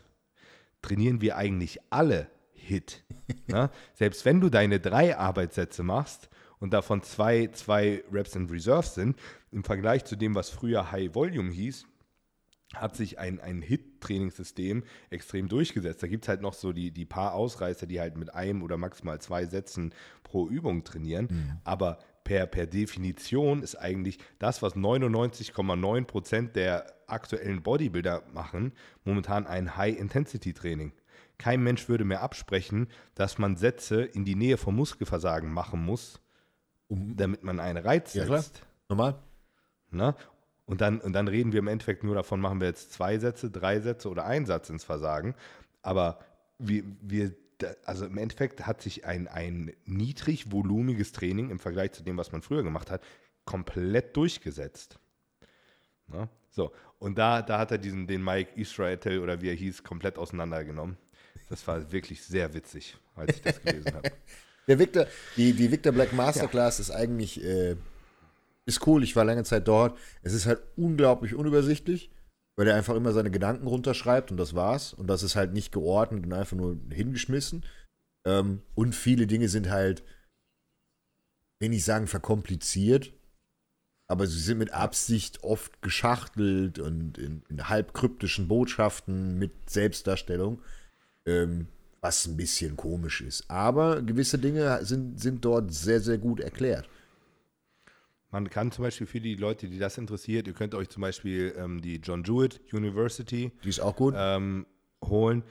trainieren wir eigentlich alle Hit. ne? Selbst wenn du deine drei Arbeitssätze machst und davon zwei, zwei Reps in Reserve sind, im Vergleich zu dem, was früher High Volume hieß, hat sich ein, ein Hit-Trainingssystem extrem durchgesetzt. Da gibt es halt noch so die, die paar Ausreißer, die halt mit einem oder maximal zwei Sätzen pro Übung trainieren. Aber per, per Definition ist eigentlich das, was 99,9 Prozent der aktuellen Bodybuilder machen, momentan ein High-Intensity-Training. Kein Mensch würde mehr absprechen, dass man Sätze in die Nähe vom Muskelversagen machen muss, damit man einen Reiz Ja, klar. setzt. Normal? Ne? Und, dann, und dann reden wir im Endeffekt nur davon, machen wir jetzt zwei Sätze, drei Sätze oder einen Satz ins Versagen. Aber wir, wir also im Endeffekt hat sich ein, ein niedrig volumiges Training im Vergleich zu dem, was man früher gemacht hat, komplett durchgesetzt. Ne? So, und da, da hat er diesen, den Mike Israel oder wie er hieß, komplett auseinandergenommen. Das war wirklich sehr witzig, als ich das gelesen habe. Der Victor, die, die Victor Black Masterclass ist eigentlich, äh, ist cool, ich war lange Zeit dort. Es ist halt unglaublich unübersichtlich, weil er einfach immer seine Gedanken runterschreibt und das war's. Und das ist halt nicht geordnet und einfach nur hingeschmissen. Ähm, und viele Dinge sind halt, will nicht sagen verkompliziert, aber sie sind mit Absicht oft geschachtelt und in, in halb kryptischen Botschaften mit Selbstdarstellung, ähm, was ein bisschen komisch ist. Aber gewisse Dinge sind, sind dort sehr, sehr gut erklärt. Man kann zum Beispiel für die Leute, die das interessiert, ihr könnt euch zum Beispiel ähm, die John Jewett University Die ist auch gut. ähm, holen.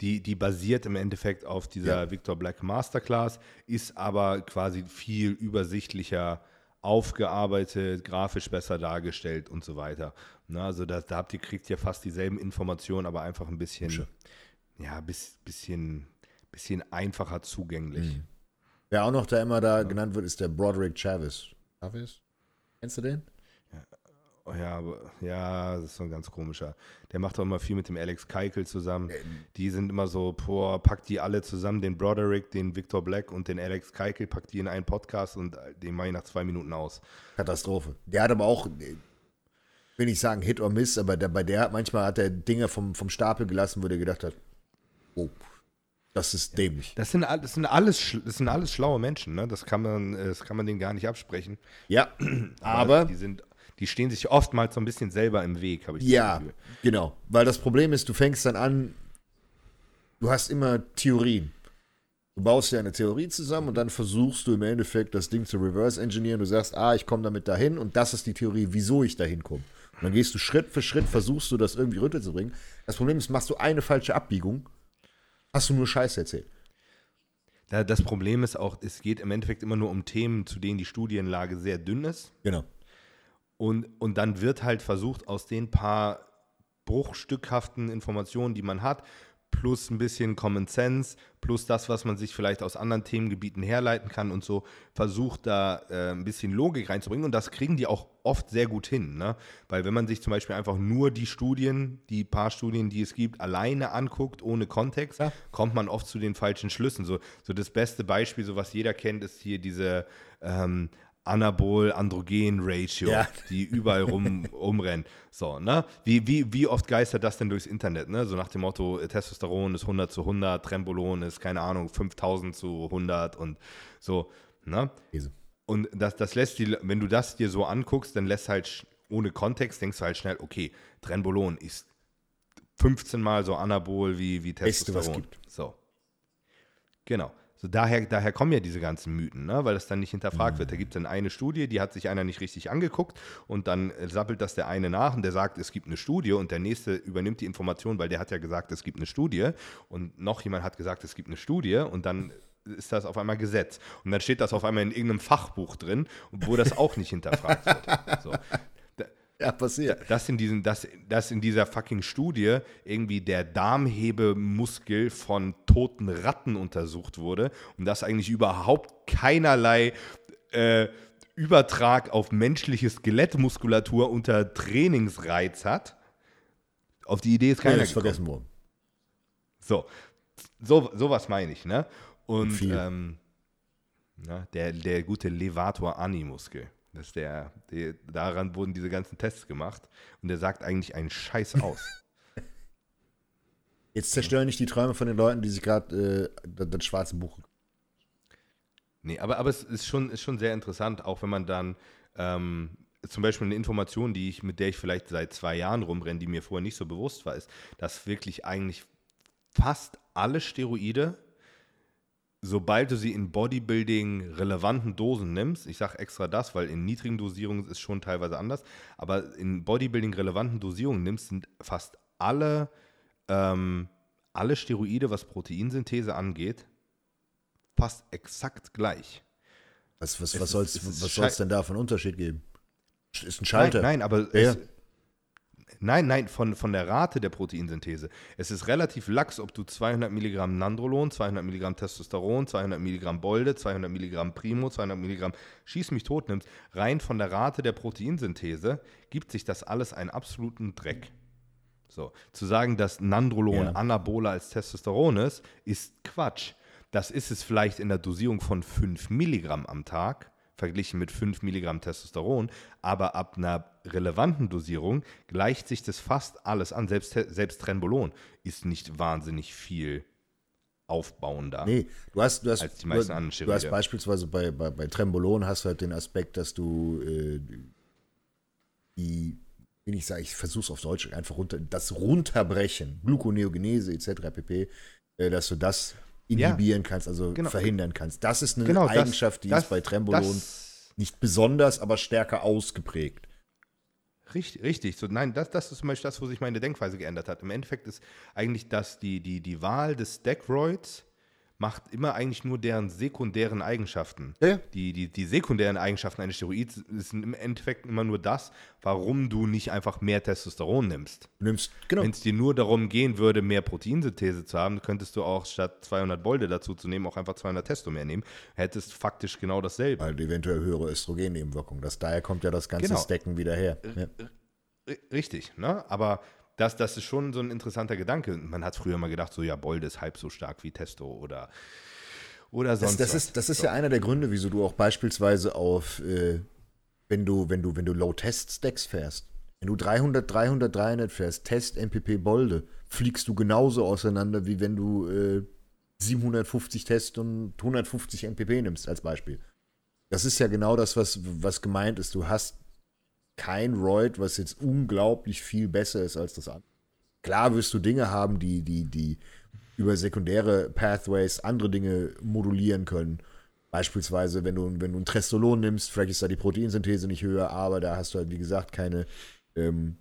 Die, die basiert im Endeffekt auf dieser Ja. Victor Black Masterclass, ist aber quasi viel übersichtlicher aufgearbeitet, grafisch besser dargestellt und so weiter. Na, also da, da habt ihr, kriegt ihr fast dieselben Informationen, aber einfach ein bisschen, Hübscher. Ja, bis, bisschen, bisschen einfacher zugänglich. Mhm. Wer auch noch da immer da genannt wird, ist der Broderick Chavez. Chavez? Kennst du den? Ja, ja, das ist so ein ganz komischer. Der macht auch immer viel mit dem Alex Keikel zusammen. Die sind immer so, boah, packt die alle zusammen, den Broderick, den Victor Black und den Alex Keikel, packt die in einen Podcast und den mache ich nach zwei Minuten aus. Katastrophe. Der hat aber auch, äh, will nicht sagen Hit or Miss, aber der, bei der manchmal hat er Dinge vom, vom Stapel gelassen, wo der gedacht hat, oh, das ist dämlich. Das sind, das sind, alles, das sind alles schlaue Menschen, ne? Das kann man, äh, das kann man denen gar nicht absprechen. Ja, aber die sind, die stehen sich oftmals so ein bisschen selber im Weg, habe ich das Ja, Gefühl. genau. Weil das Problem ist, du fängst dann an, du hast immer Theorien. Du baust ja eine Theorie zusammen und dann versuchst du im Endeffekt das Ding zu reverse engineeren. Du sagst, ah, ich komme damit dahin und das ist die Theorie, wieso ich dahin komme. Und dann gehst du Schritt für Schritt, versuchst du das irgendwie runterzubringen. Das Problem ist, machst du eine falsche Abbiegung, hast du nur Scheiße erzählt. Da, das Problem ist auch, es geht im Endeffekt immer nur um Themen, zu denen die Studienlage sehr dünn ist. Genau. Und, und dann wird halt versucht, aus den paar bruchstückhaften Informationen, die man hat, plus ein bisschen Common Sense, plus das, was man sich vielleicht aus anderen Themengebieten herleiten kann und so, versucht da äh, ein bisschen Logik reinzubringen. Und das kriegen die auch oft sehr gut hin. Ne? Weil wenn man sich zum Beispiel einfach nur die Studien, die paar Studien, die es gibt, alleine anguckt, ohne Kontext, ja. kommt man oft zu den falschen Schlüssen. So, so das beste Beispiel, so was jeder kennt, ist hier diese ähm, Anabol-Androgen-Ratio, ja. die überall rum, rumrennen. So, ne? Wie, wie, wie oft geistert das denn durchs Internet, ne? So nach dem Motto, Testosteron ist 100 zu 100, Trembolon ist, keine Ahnung, 5000 zu 100 und so, ne? Und das, das lässt die, wenn du das dir so anguckst, dann lässt halt ohne Kontext, denkst du halt schnell, okay, Trenbolon ist 15 mal so Anabol wie, wie Testosteron. Beste, was gibt. So. Genau. So daher, daher kommen ja diese ganzen Mythen, ne? weil das dann nicht hinterfragt mhm. wird. Da gibt es dann eine Studie, die hat sich einer nicht richtig angeguckt und dann sappelt das der eine nach und der sagt, es gibt eine Studie und der nächste übernimmt die Information, weil der hat ja gesagt, es gibt eine Studie und noch jemand hat gesagt, es gibt eine Studie und dann ist das auf einmal Gesetz. Und dann steht das auf einmal in irgendeinem Fachbuch drin, wo das auch nicht hinterfragt wird. So. Ja, passiert. Dass in, diesen, dass, dass in dieser fucking Studie irgendwie der Darmhebemuskel von toten Ratten untersucht wurde und dass eigentlich überhaupt keinerlei äh, Übertrag auf menschliche Skelettmuskulatur unter Trainingsreiz hat. Auf die Idee ist keiner ist vergessen worden. So, so sowas meine ich, ne? Und ähm, na, der, der gute Levator Ani-Muskel. Das der, der, daran wurden diese ganzen Tests gemacht und der sagt eigentlich einen Scheiß aus. Jetzt zerstören nicht die Träume von den Leuten, die sich gerade äh, das, das, schwarze Buch. Nee, aber, aber es ist schon, ist schon sehr interessant, auch wenn man dann ähm, zum Beispiel eine Information, die ich, mit der ich vielleicht seit zwei Jahren rumrenne, die mir vorher nicht so bewusst war, ist, dass wirklich eigentlich fast alle Steroide sobald du sie in Bodybuilding relevanten Dosen nimmst, ich sage extra das, weil in niedrigen Dosierungen ist es schon teilweise anders, aber in Bodybuilding relevanten Dosierungen nimmst, sind fast alle, ähm, alle Steroide, was Proteinsynthese angeht, fast exakt gleich. Was, was, was soll es denn da für einen Unterschied geben? Ist ein Schalter. Nein, nein aber ja. es, Nein, nein, von, von der Rate der Proteinsynthese. Es ist relativ lax, ob du 200 Milligramm Nandrolon, 200 Milligramm Testosteron, 200 Milligramm Bolde, 200 Milligramm Primo, 200 Milligramm Schieß mich tot nimmst. Rein von der Rate der Proteinsynthese gibt sich das alles einen absoluten Dreck. So, zu sagen, dass Nandrolon ja. anaboler als Testosteron ist, ist Quatsch. Das ist es vielleicht in der Dosierung von 5 Milligramm am Tag verglichen mit 5 Milligramm Testosteron, aber ab einer relevanten Dosierung gleicht sich das fast alles an. Selbst, selbst Trenbolon ist nicht wahnsinnig viel aufbauender. Nee, du hast, du hast, als die meisten anderen Du hast beispielsweise bei, bei, bei Trembolon hast du halt den Aspekt, dass du äh, die, wie ich sage, ich versuche es auf Deutsch einfach runter, das Runterbrechen, Gluconeogenese etc. pp., äh, dass du das inhibieren ja, kannst, also genau. verhindern kannst. Das ist eine genau, Eigenschaft, das, die das, ist bei Trembolon nicht besonders, aber stärker ausgeprägt. Richtig, richtig. So, nein, das, das ist zum Beispiel das, wo sich meine Denkweise geändert hat. Im Endeffekt ist eigentlich das die, die, die Wahl des Steroids macht immer eigentlich nur deren sekundären Eigenschaften. Ja. Die, die, die sekundären Eigenschaften eines Steroids sind im Endeffekt immer nur das, warum du nicht einfach mehr Testosteron nimmst. Nimmst, genau. Wenn es dir nur darum gehen würde, mehr Proteinsynthese zu haben, könntest du auch statt 200 Bolde dazu zu nehmen, auch einfach 200 Testo mehr nehmen. Hättest faktisch genau dasselbe. Weil eventuell höhere Östrogennebenwirkungen. Das, daher kommt ja das ganze genau. Stacken wieder her. Ja. Richtig, ne? Aber das, das ist schon so ein interessanter Gedanke. Man hat früher mal gedacht, so ja, Bolde ist halb so stark wie Testo oder, oder sonst das, das was. Ist, das ist so. ja einer der Gründe, wieso du auch beispielsweise auf, äh, wenn du, wenn du, wenn du Low-Test-Stacks fährst, wenn du 300, 300, 300 fährst, Test, MPP, Bolde, fliegst du genauso auseinander, wie wenn du äh, 750 Test und 150 MPP nimmst, als Beispiel. Das ist ja genau das, was, was gemeint ist. Du hast kein Roid, was jetzt unglaublich viel besser ist als das andere. Klar wirst du Dinge haben, die, die, die über sekundäre Pathways andere Dinge modulieren können. Beispielsweise, wenn du, wenn du ein Trestolon nimmst, vielleicht ist da die Proteinsynthese nicht höher, aber da hast du halt, wie gesagt, keine, ähm,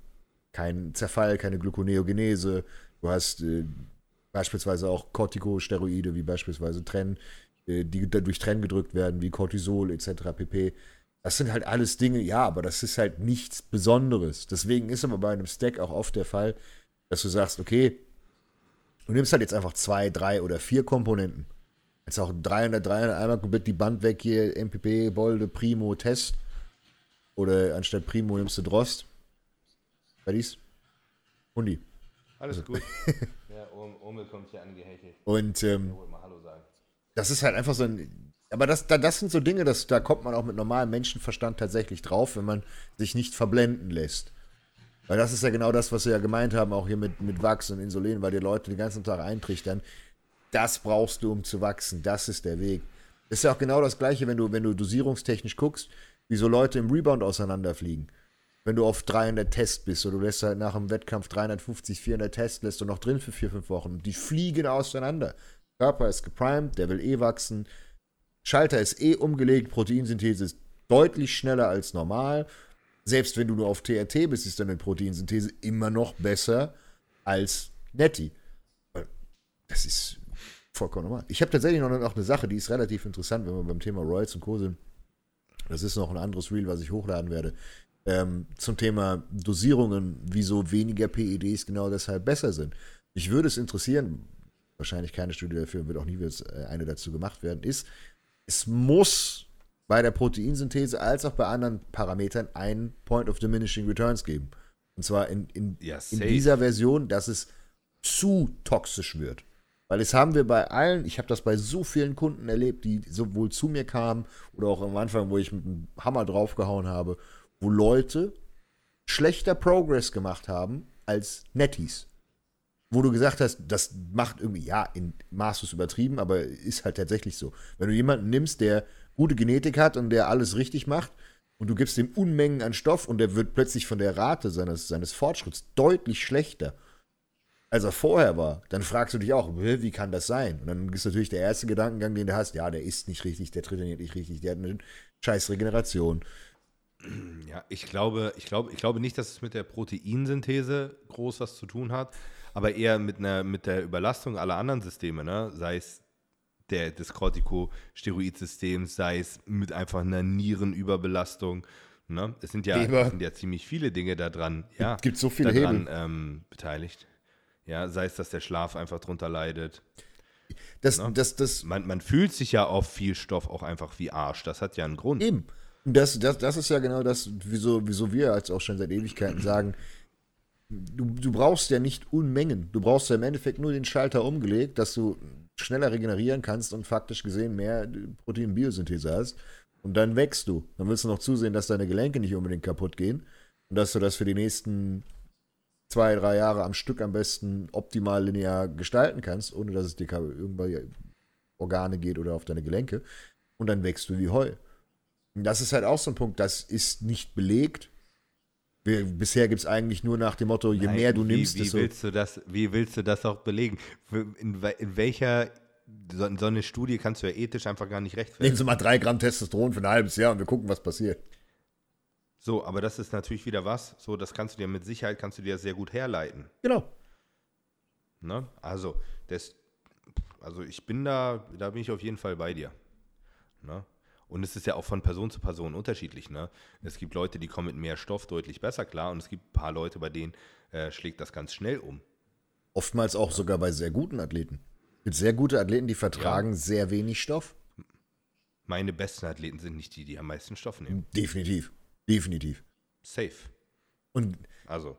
keinen Zerfall, keine Gluconeogenese. Du hast äh, beispielsweise auch Corticosteroide, wie beispielsweise Tren, äh, die durch Tren gedrückt werden, wie Cortisol etc. pp Das sind halt alles Dinge, ja, aber das ist halt nichts Besonderes. Deswegen ist aber bei einem Stack auch oft der Fall, dass du sagst, okay, du nimmst halt jetzt einfach zwei, drei oder vier Komponenten. Jetzt auch 300, 300, einmal komplett die Band weg hier, MPP, Bolde, Primo, Test. Oder anstatt Primo nimmst du Drost. Fertig? Hundi. Alles also. gut. ja, Omel kommt hier angehechelt. Und ähm, das ist halt einfach so ein. Aber das, das sind so Dinge, das, da kommt man auch mit normalem Menschenverstand tatsächlich drauf, wenn man sich nicht verblenden lässt. Weil das ist ja genau das, was wir ja gemeint haben, auch hier mit, mit Wachs und Insulin, weil die Leute den ganzen Tag eintrichtern. Das brauchst du, um zu wachsen. Das ist der Weg. Das ist ja auch genau das Gleiche, wenn du, wenn du dosierungstechnisch guckst, wie so Leute im Rebound auseinanderfliegen. Wenn du auf 300 Test bist oder du lässt halt nach dem Wettkampf 350, 400 Test, lässt du noch drin für 4, 5 Wochen. Die fliegen auseinander. Körper ist geprimed, der will eh wachsen. Schalter ist eh umgelegt, Proteinsynthese ist deutlich schneller als normal. Selbst wenn du nur auf TRT bist, ist deine Proteinsynthese immer noch besser als Netty. Das ist vollkommen normal. Ich habe tatsächlich noch eine Sache, die ist relativ interessant, wenn wir beim Thema Royals und Co. sind. Das ist noch ein anderes Reel, was ich hochladen werde. Ähm, zum Thema Dosierungen, wieso weniger PEDs genau deshalb besser sind. Mich würde es interessieren, wahrscheinlich keine Studie dafür, wird auch nie äh, eine dazu gemacht werden, ist, es muss bei der Proteinsynthese als auch bei anderen Parametern einen Point of Diminishing Returns geben. Und zwar in, in, ja, in dieser Version, dass es zu toxisch wird. Weil das haben wir bei allen, ich habe das bei so vielen Kunden erlebt, die sowohl zu mir kamen oder auch am Anfang, wo ich mit dem Hammer draufgehauen habe, wo Leute schlechter Progress gemacht haben als Netties wo du gesagt hast, das macht irgendwie, ja, in Maßlos übertrieben, aber ist halt tatsächlich so. Wenn du jemanden nimmst, der gute Genetik hat und der alles richtig macht und du gibst ihm Unmengen an Stoff und der wird plötzlich von der Rate seines, seines Fortschritts deutlich schlechter, als er vorher war, dann fragst du dich auch, wie kann das sein? Und dann ist natürlich der erste Gedankengang, den du hast, ja, der ist nicht richtig, der trainiert nicht richtig, der hat eine scheiß Regeneration. Ja, ich glaube, ich glaube, ich glaube nicht, dass es mit der Proteinsynthese groß was zu tun hat aber eher mit, einer, mit der Überlastung aller anderen Systeme, ne? sei es der, des Corticosteroidsystems, sei es mit einfach einer Nierenüberbelastung. Ne? Es sind ja, es sind ja ziemlich viele Dinge daran. Ja, gibt so viele daran, ähm, beteiligt. Ja, sei es, dass der Schlaf einfach drunter leidet. Das, ne? das, das, man, man fühlt sich ja auf viel Stoff auch einfach wie Arsch. Das hat ja einen Grund. Eben. Das, das, das ist ja genau das, wieso, wieso wir als auch schon seit Ewigkeiten sagen, du, du brauchst ja nicht Unmengen. Du brauchst ja im Endeffekt nur den Schalter umgelegt, dass du schneller regenerieren kannst und faktisch gesehen mehr Proteinbiosynthese hast. Und dann wächst du. Dann willst du noch zusehen, dass deine Gelenke nicht unbedingt kaputt gehen. Und dass du das für die nächsten zwei, drei Jahre am Stück am besten optimal linear gestalten kannst, ohne dass es dir irgendwann Organe geht oder auf deine Gelenke. Und dann wächst du wie Heu. Und das ist halt auch so ein Punkt, das ist nicht belegt. Bisher gibt es eigentlich nur nach dem Motto, je Nein, mehr du wie, nimmst, wie willst du das, Wie willst du das auch belegen? In, in welcher so, so, eine Studie kannst du ja ethisch einfach gar nicht rechtfertigen. Nehmen Sie mal drei Gramm Testosteron für ein halbes Jahr und wir gucken, was passiert. So, aber das ist natürlich wieder was. So, das kannst du dir mit Sicherheit kannst du dir sehr gut herleiten. Genau. Ne? Also, das, also ich bin da, da bin ich auf jeden Fall bei dir. Ne? Und es ist ja auch von Person zu Person unterschiedlich. Ne? Es gibt Leute, die kommen mit mehr Stoff deutlich besser klar und es gibt ein paar Leute, bei denen äh, schlägt das ganz schnell um. Oftmals auch sogar bei sehr guten Athleten. Es gibt sehr gute Athleten, die vertragen ja. sehr wenig Stoff. Meine besten Athleten sind nicht die, die am meisten Stoff nehmen. Definitiv. Definitiv. Safe. Und also,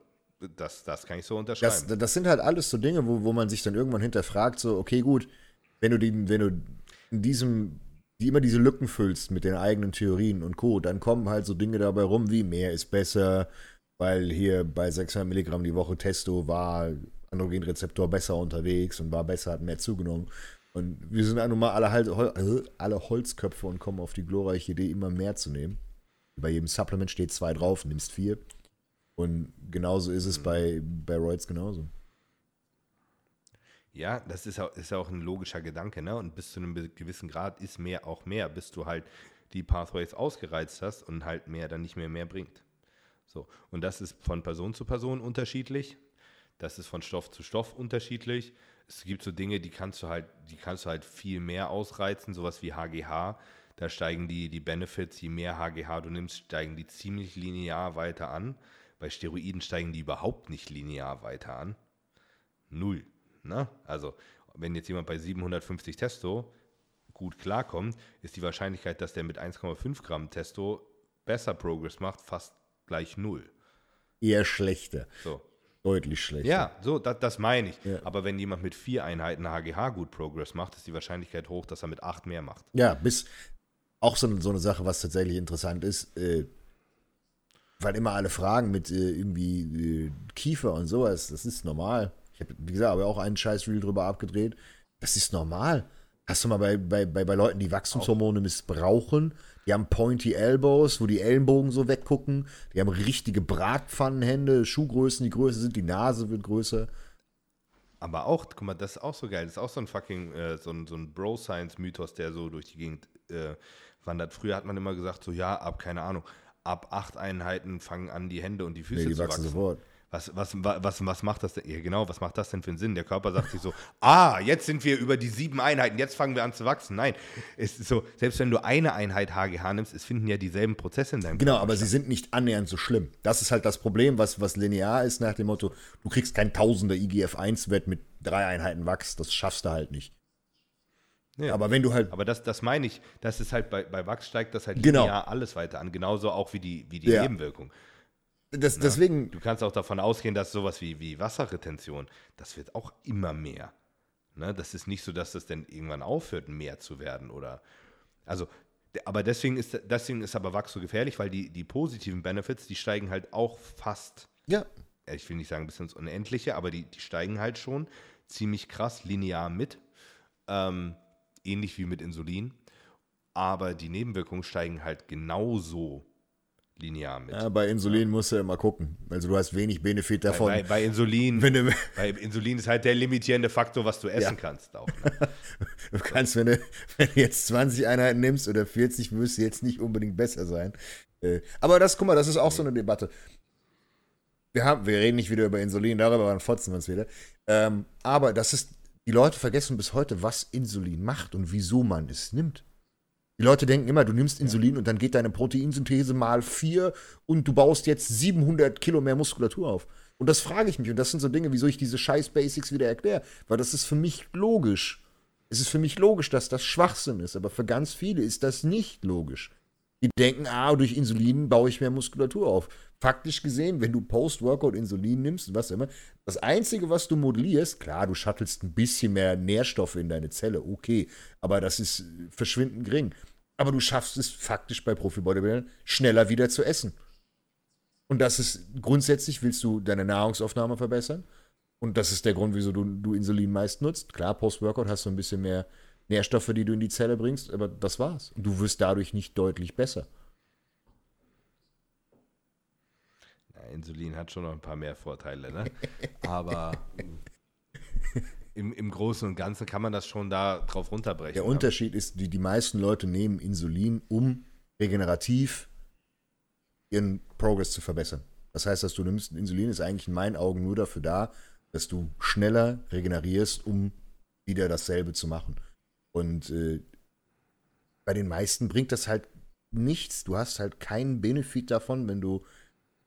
das, das kann ich so unterschreiben. Das, das sind halt alles so Dinge, wo, wo man sich dann irgendwann hinterfragt, so, okay, gut, wenn du, die, wenn du in diesem die immer diese Lücken füllst mit den eigenen Theorien und Co., dann kommen halt so Dinge dabei rum wie mehr ist besser, weil hier bei 600 Milligramm die Woche Testo war Androgenrezeptor besser unterwegs und war besser, hat mehr zugenommen. Und wir sind nun mal alle, halt, alle Holzköpfe und kommen auf die glorreiche Idee, immer mehr zu nehmen. Bei jedem Supplement steht zwei drauf, nimmst vier. Und genauso ist es mhm. bei, bei Roids genauso. Ja, das ist, auch, ist auch ein logischer Gedanke, ne? Und bis zu einem gewissen Grad ist mehr auch mehr, bis du halt die Pathways ausgereizt hast und halt mehr dann nicht mehr mehr bringt. So, und das ist von Person zu Person unterschiedlich. Das ist von Stoff zu Stoff unterschiedlich. Es gibt so Dinge, die kannst du halt, die kannst du halt viel mehr ausreizen, sowas wie HGH. da steigen die, die Benefits, je mehr HGH du nimmst, steigen die ziemlich linear weiter an. Bei Steroiden steigen die überhaupt nicht linear weiter an. Null. Ne? Also, wenn jetzt jemand bei 750 Testo gut klarkommt, ist die Wahrscheinlichkeit, dass der mit 1,5 Gramm Testo besser Progress macht, fast gleich null. Eher schlechter. So. Deutlich schlechter. Ja, so, das, das meine ich. Ja. Aber wenn jemand mit vier Einheiten HGH gut Progress macht, ist die Wahrscheinlichkeit hoch, dass er mit acht mehr macht. Ja, bis auch so, eine- so eine Sache, was tatsächlich interessant ist, äh, weil immer alle fragen mit äh, irgendwie äh, Kiefer und sowas, das ist normal. Ich habe, wie gesagt, aber auch einen scheiß Reel drüber abgedreht. Das ist normal. Hast du mal bei, bei, bei, bei Leuten, die Wachstumshormone missbrauchen, die haben pointy Elbows, wo die Ellenbogen so weggucken, die haben richtige Bratpfannenhände, Schuhgrößen, die größer sind, die Nase wird größer. Aber auch, guck mal, das ist auch so geil. Das ist auch so ein fucking, äh, so ein, so ein Bro-Science-Mythos, der so durch die Gegend äh, wandert. Früher hat man immer gesagt, so ja, ab, keine Ahnung, ab acht Einheiten fangen an, die Hände und die Füße Nee, die zu wachsen wachsen. sofort. Was, was, wa- was, was macht das denn? Ja, genau, was macht das denn für einen Sinn? Der Körper sagt sich so, ah, jetzt sind wir über die sieben Einheiten, jetzt fangen wir an zu wachsen. Nein, es ist so, selbst wenn du eine Einheit HGH nimmst, es finden ja dieselben Prozesse in deinem Genau, Körper aber sie statt. sind nicht annähernd so schlimm. Das ist halt das Problem, was, was linear ist nach dem Motto, du kriegst kein Tausender IGF-1-Wert mit drei Einheiten Wachs, das schaffst du halt nicht. Ja. Aber wenn du halt, Aber das, das meine ich, das ist halt bei, bei Wachs steigt das halt Genau. linear alles weiter an, genauso auch wie die, wie die Ja. Nebenwirkung. Das, deswegen, Du kannst auch davon ausgehen, dass sowas wie, wie Wasserretention, das wird auch immer mehr. Ne? Das ist nicht so, dass das dann irgendwann aufhört, mehr zu werden oder. Also, aber deswegen ist, deswegen ist aber Wachs so gefährlich, weil die, die positiven Benefits, die steigen halt auch fast, ja, ja, ich will nicht sagen bis ins Unendliche, aber die, die steigen halt schon ziemlich krass linear mit. Ähm, ähnlich wie mit Insulin. Aber die Nebenwirkungen steigen halt genauso linear mit. ja, bei Insulin musst du immer gucken. Also du hast wenig Benefit davon. Bei, bei Insulin, Wenn du- bei Insulin ist halt der limitierende Faktor, was du essen kannst auch. Ne? Du kannst, wenn du, wenn du jetzt 20 Einheiten nimmst oder 40, wirst du jetzt nicht unbedingt besser sein. Äh, Aber das, guck mal, das ist auch so eine Debatte. Wir, haben, wir reden nicht wieder über Insulin, darüber dann fotzen wir uns wieder. Ähm, aber das ist, die Leute vergessen bis heute, was Insulin macht und wieso man es nimmt. Die Leute denken immer, du nimmst Insulin und dann geht deine Proteinsynthese mal vier und du baust jetzt 700 Kilo mehr Muskulatur auf. Und das frage ich mich. Und das sind so Dinge, wieso ich diese scheiß Basics wieder erkläre. Weil das ist für mich logisch. Es ist für mich logisch, dass das Schwachsinn ist. Aber für ganz viele ist das nicht logisch. Die denken, ah, durch Insulin baue ich mehr Muskulatur auf. Faktisch gesehen, wenn du Post-Workout Insulin nimmst, was immer, das Einzige, was du modellierst, klar, du shuttelst ein bisschen mehr Nährstoffe in deine Zelle, okay, aber das ist äh, verschwindend gering. Aber du schaffst es faktisch bei Profi-Bodybuildern schneller wieder zu essen. Und das ist grundsätzlich, willst du deine Nahrungsaufnahme verbessern. Und das ist der Grund, wieso du, du Insulin meist nutzt. Klar, Post-Workout hast du ein bisschen mehr Nährstoffe, die du in die Zelle bringst, aber das war's. Und du wirst dadurch nicht deutlich besser. Ja, Insulin hat schon noch ein paar mehr Vorteile, ne? Aber im, im Großen und Ganzen kann man das schon da drauf runterbrechen. Der? Unterschied ist, die, die meisten Leute nehmen Insulin, um regenerativ ihren Progress zu verbessern. Das heißt, dass du nimmst, Insulin ist eigentlich in meinen Augen nur dafür da, dass du schneller regenerierst, um wieder dasselbe zu machen. Und äh, bei den meisten bringt das halt nichts. Du hast halt keinen Benefit davon, wenn du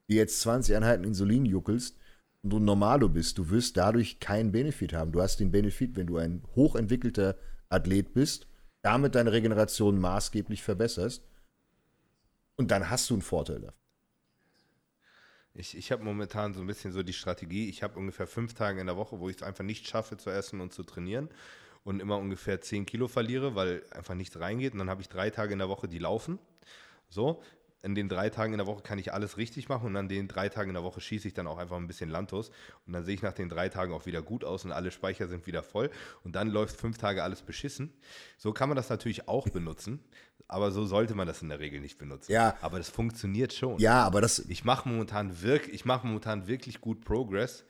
dir jetzt 20 Einheiten Insulin juckelst du Normalo bist. Du wirst dadurch keinen Benefit haben. Du hast den Benefit, wenn du ein hochentwickelter Athlet bist, damit deine Regeneration maßgeblich verbesserst. Und dann hast du einen Vorteil davon. Ich, ich habe momentan so ein bisschen so die Strategie, ich habe ungefähr fünf Tage in der Woche, wo ich es einfach nicht schaffe zu essen und zu trainieren und immer ungefähr 10 Kilo verliere, weil einfach nichts reingeht. Und dann habe ich drei Tage in der Woche, die laufen. So, in den drei Tagen in der Woche kann ich alles richtig machen und an den drei Tagen in der Woche schieße ich dann auch einfach ein bisschen Lantus und dann sehe ich nach den drei Tagen auch wieder gut aus und alle Speicher sind wieder voll und dann läuft fünf Tage alles beschissen. So kann man das natürlich auch benutzen, aber so sollte man das in der Regel nicht benutzen. Ja. Aber das funktioniert schon. Ja, aber das, Ich mache momentan, wirk ich mach momentan wirklich gut Progress,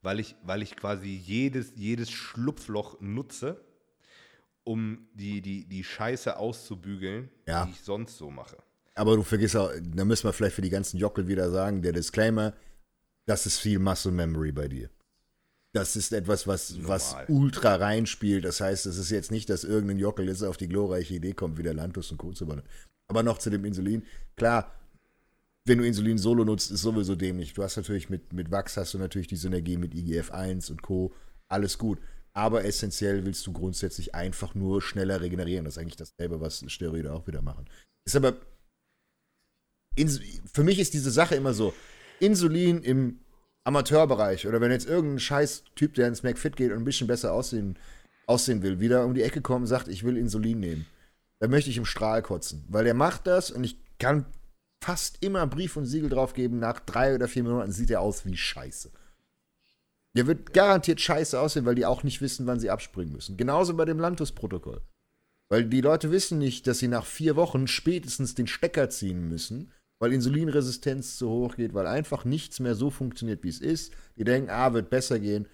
weil ich, weil ich quasi jedes, jedes Schlupfloch nutze, um die, die, die Scheiße auszubügeln, Ja. die ich sonst so mache. Aber du vergisst auch, da müssen wir vielleicht für die ganzen Jockel wieder sagen, der Disclaimer, das ist viel Muscle Memory bei dir. Das ist etwas, was, was ultra reinspielt. Das heißt, es ist jetzt nicht, dass irgendein Jockel jetzt auf die glorreiche Idee kommt, wie der Lantus und Co. zu bauen. Aber noch zu dem Insulin. Klar, wenn du Insulin solo nutzt, ist sowieso dämlich. Du hast natürlich mit, mit Wachs hast du natürlich die Synergie mit IGF-1 und Co. Alles gut. Aber essentiell willst du grundsätzlich einfach nur schneller regenerieren. Das ist eigentlich dasselbe, was Steroide auch wieder machen. Ist aber. Für mich ist diese Sache immer so: Insulin im Amateurbereich oder wenn jetzt irgendein scheiß Typ, der ins McFit geht und ein bisschen besser aussehen, aussehen will, wieder um die Ecke kommt und sagt, ich will Insulin nehmen, dann möchte ich im Strahl kotzen. Weil der macht das und ich kann fast immer Brief und Siegel drauf geben, nach drei oder vier Monaten sieht er aus wie Scheiße. Der wird garantiert scheiße aussehen, weil die auch nicht wissen, wann sie abspringen müssen. Genauso bei dem Lantus-Protokoll. Weil die Leute wissen nicht, dass sie nach vier Wochen spätestens den Stecker ziehen müssen, weil Insulinresistenz zu hoch geht, weil einfach nichts mehr so funktioniert, wie es ist. Die denken, ah, wird besser gehen.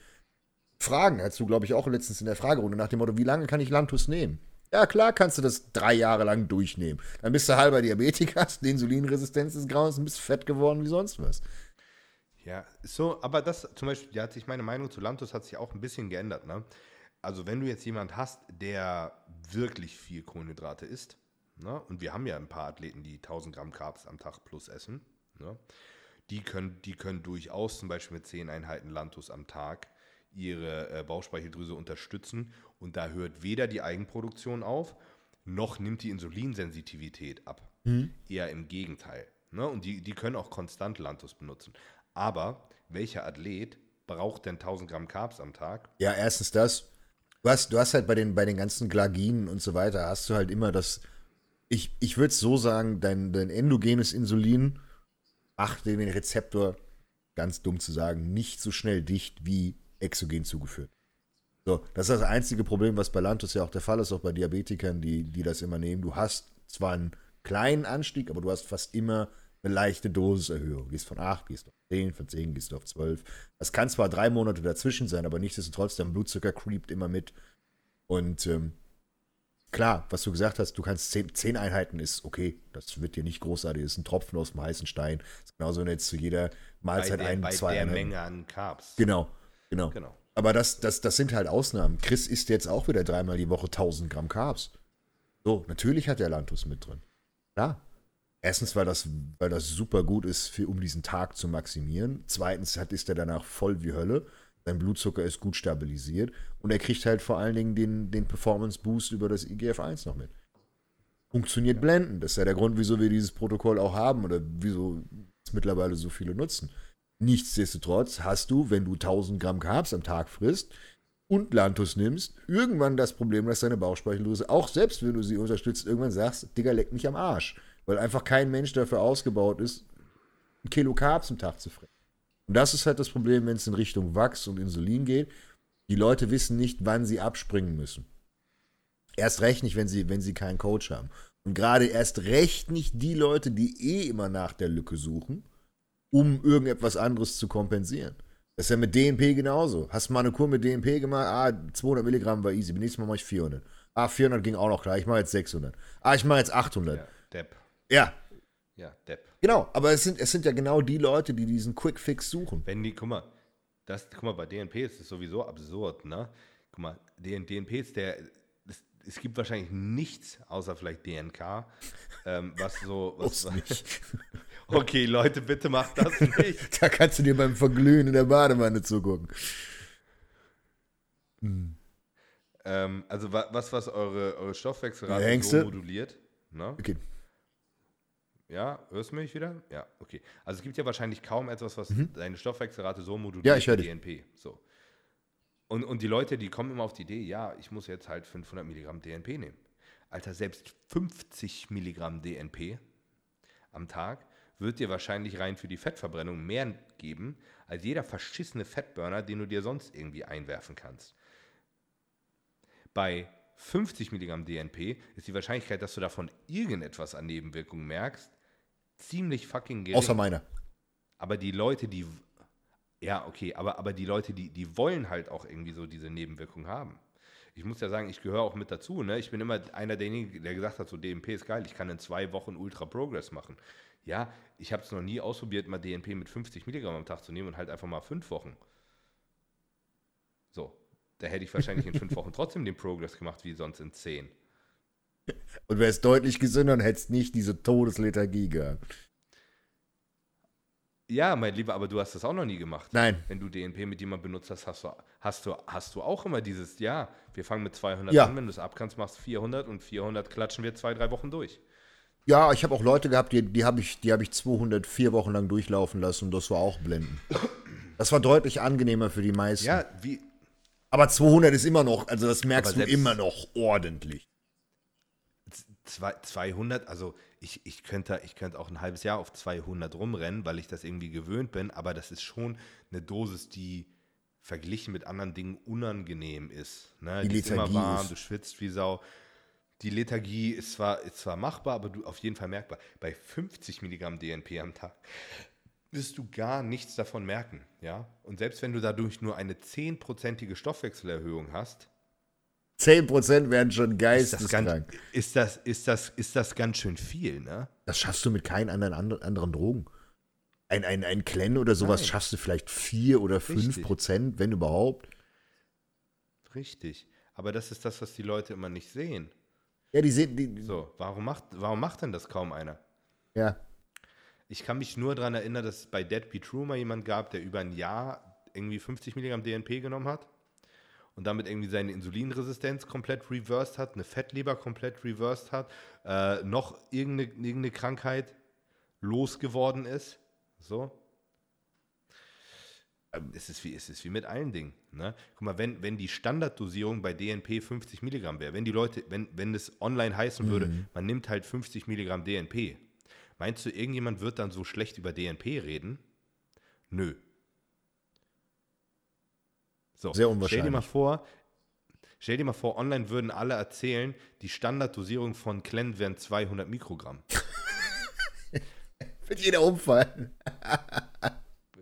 Fragen du, glaube ich, auch letztens in der Fragerunde nach dem Motto, wie lange kann ich Lantus nehmen? Ja, klar kannst du das drei Jahre lang durchnehmen. Dann bist du halber Diabetiker, hast eine Insulinresistenz ist grau und bist fett geworden wie sonst was. Ja, so, aber das zum Beispiel, da hat sich meine Meinung zu Lantus hat sich auch ein bisschen geändert, ne? Also wenn du jetzt jemand hast, der wirklich viel Kohlenhydrate isst, ne? und wir haben ja ein paar Athleten, die 1000 Gramm Carbs am Tag plus essen, ne? die, können, die können durchaus zum Beispiel mit 10 Einheiten Lantus am Tag ihre äh, Bauchspeicheldrüse unterstützen und da hört weder die Eigenproduktion auf, noch nimmt die Insulinsensitivität ab. Mhm. Eher im Gegenteil. Ne? Und die, die können auch konstant Lantus benutzen. Aber welcher Athlet braucht denn 1000 Gramm Carbs am Tag? Ja, erstens das. Du hast, du hast halt bei den, bei den ganzen Glaginen und so weiter, hast du halt immer das, ich, ich würde es so sagen, dein, dein endogenes Insulin macht den Rezeptor, ganz dumm zu sagen, nicht so schnell dicht wie exogen zugeführt. So, das ist das einzige Problem, was bei Lantus ja auch der Fall ist, auch bei Diabetikern, die, die das immer nehmen. Du hast zwar einen kleinen Anstieg, aber du hast fast immer eine leichte Dosiserhöhung. Gehst von 8, gehst auf 10, von 10 gehst du auf 12. Das kann zwar drei Monate dazwischen sein, aber nichtsdestotrotz, dein Blutzucker creept immer mit. Und ähm, klar, was du gesagt hast, du kannst 10, 10 Einheiten ist okay. Das wird dir nicht großartig, das ist ein Tropfen aus dem heißen Stein. Das ist genauso, wenn jetzt zu jeder Mahlzeit bei der, ein, bei zwei der Einheiten. Menge an Carbs. Genau, genau. Genau. Aber das, das, das sind halt Ausnahmen. Chris isst jetzt auch wieder dreimal die Woche 1000 Gramm Carbs. So, natürlich hat der Lantus mit drin. Klar. Erstens, weil das, weil das super gut ist, für, um diesen Tag zu maximieren. Zweitens hat, ist er danach voll wie Hölle. Sein Blutzucker ist gut stabilisiert. Und er kriegt halt vor allen Dingen den, den Performance-Boost über das IGF-1 noch mit. Funktioniert blendend. Das ist ja der Grund, wieso wir dieses Protokoll auch haben oder wieso es mittlerweile so viele nutzen. Nichtsdestotrotz hast du, wenn du 1000 Gramm Carbs am Tag frisst und Lantus nimmst, irgendwann das Problem, dass deine Bauchspeicheldrüse, auch selbst wenn du sie unterstützt, irgendwann sagst, Digga, leck mich am Arsch. Weil einfach kein Mensch dafür ausgebaut ist, ein Kilo Carbs am Tag zu fressen. Und das ist halt das Problem, wenn es in Richtung Wachs und Insulin geht. Die Leute wissen nicht, wann sie abspringen müssen. Erst recht nicht, wenn sie, wenn sie keinen Coach haben. Und gerade erst recht nicht die Leute, die eh immer nach der Lücke suchen, um irgendetwas anderes zu kompensieren. Das ist ja mit DNP genauso. Hast du mal eine Kur mit DNP gemacht? Ah, 200 Milligramm war easy. Nächstes Mal mache ich 400. Ah, 400 ging auch noch klar. Ich mache jetzt 600. Ah, ich mache jetzt 800. Ja, Depp. Ja. Ja, Depp. Genau, aber es sind, es sind ja genau die Leute, die diesen Quick Fix suchen. Wenn die, guck mal, das, guck mal, bei DNP ist es sowieso absurd, ne? Guck mal, DNP ist der, es, es gibt wahrscheinlich nichts, außer vielleicht DNK, ähm, was so, was, nicht. okay, Leute, bitte macht das nicht. da kannst du dir beim Verglühen in der Badewanne zugucken. Hm. Ähm, also was, was eure, eure Stoffwechselrate so moduliert, ne? Okay. Ja, hörst du mich wieder? Ja, okay. Also es gibt ja wahrscheinlich kaum etwas, was Mhm. deine Stoffwechselrate so moduliert Ja, ich wie. DNP. So. Und, und die Leute, die kommen immer auf die Idee, ja, ich muss jetzt halt 500 Milligramm DNP nehmen. Alter, selbst 50 Milligramm DNP am Tag wird dir wahrscheinlich rein für die Fettverbrennung mehr geben, als jeder verschissene Fettburner, den du dir sonst irgendwie einwerfen kannst. Bei 50 Milligramm DNP ist die Wahrscheinlichkeit, dass du davon irgendetwas an Nebenwirkungen merkst, ziemlich fucking gering. Außer meiner. Aber die Leute, die. Ja, okay, aber, aber die Leute, die, die wollen halt auch irgendwie so diese Nebenwirkungen haben. Ich muss ja sagen, ich gehöre auch mit dazu. Ne? Ich bin immer einer derjenigen, der gesagt hat, so DNP ist geil, ich kann in zwei Wochen Ultra Progress machen. Ja, ich habe es noch nie ausprobiert, mal DNP mit 50 Milligramm am Tag zu nehmen und halt einfach mal fünf Wochen. da hätte ich wahrscheinlich in fünf Wochen trotzdem den Progress gemacht, wie sonst in zehn. Und wärst deutlich gesünder und hättest nicht diese Todeslethargie gehabt. Ja, mein Lieber, aber du hast das auch noch nie gemacht. Nein. Wenn du DNP mit jemandem benutzt hast, hast du, hast du, hast du auch immer dieses, ja, wir fangen mit 200 Ja. an, wenn du es abkannst, machst 400 und 400 klatschen wir zwei, drei Wochen durch. Ja, ich habe auch Leute gehabt, die, die habe ich, die hab ich 204 Wochen lang durchlaufen lassen und das war auch blenden. Das war deutlich angenehmer für die meisten. Ja, wie, Aber 200 ist immer noch, also das merkst du immer noch ordentlich. Zwei, 200, also ich, ich, könnte, ich könnte auch ein halbes Jahr auf 200 rumrennen, weil ich das irgendwie gewöhnt bin, aber das ist schon eine Dosis, die verglichen mit anderen Dingen unangenehm ist. Ne? Die ist immer warm, ist- du schwitzt wie Sau. Die Lethargie ist zwar, ist zwar machbar, aber du auf jeden Fall merkbar. Bei 50 Milligramm DNP am Tag wirst du gar nichts davon merken. Ja? Und selbst wenn du dadurch nur eine 10%ige Stoffwechselerhöhung hast, 10% wären schon ist das, geisteskrank. ganz, ist, das, ist, das, ist das ganz schön viel. Ne? Das schaffst du mit keinen anderen, anderen, Drogen. Ein, ein, ein Clen oder sowas Nein. schaffst du vielleicht 4 oder 5 Richtig. Prozent, wenn überhaupt. Richtig. Aber das ist das, was die Leute immer nicht sehen. Ja, die sehen, die, So, warum macht, warum macht denn das kaum einer? ja. Ich kann mich nur daran erinnern, dass es bei Dead Be True mal jemand gab, der über ein Jahr irgendwie 50 Milligramm DNP genommen hat und damit irgendwie seine Insulinresistenz komplett reversed hat, eine Fettleber komplett reversed hat, äh, noch irgendeine, irgendeine Krankheit losgeworden ist. So. Ähm, Es ist, wie, es ist wie mit allen Dingen. Ne? Guck mal, wenn, wenn die Standarddosierung bei DNP 50 Milligramm wäre, wenn die Leute, wenn, wenn es online heißen würde, man nimmt halt 50 Milligramm DNP, meinst du, irgendjemand wird dann so schlecht über DNP reden? Nö. So, Sehr Stell dir unwahrscheinlich. mal vor, stell dir mal vor, online würden alle erzählen, die Standarddosierung von Clen wären 200 Mikrogramm. Wird jeder umfallen.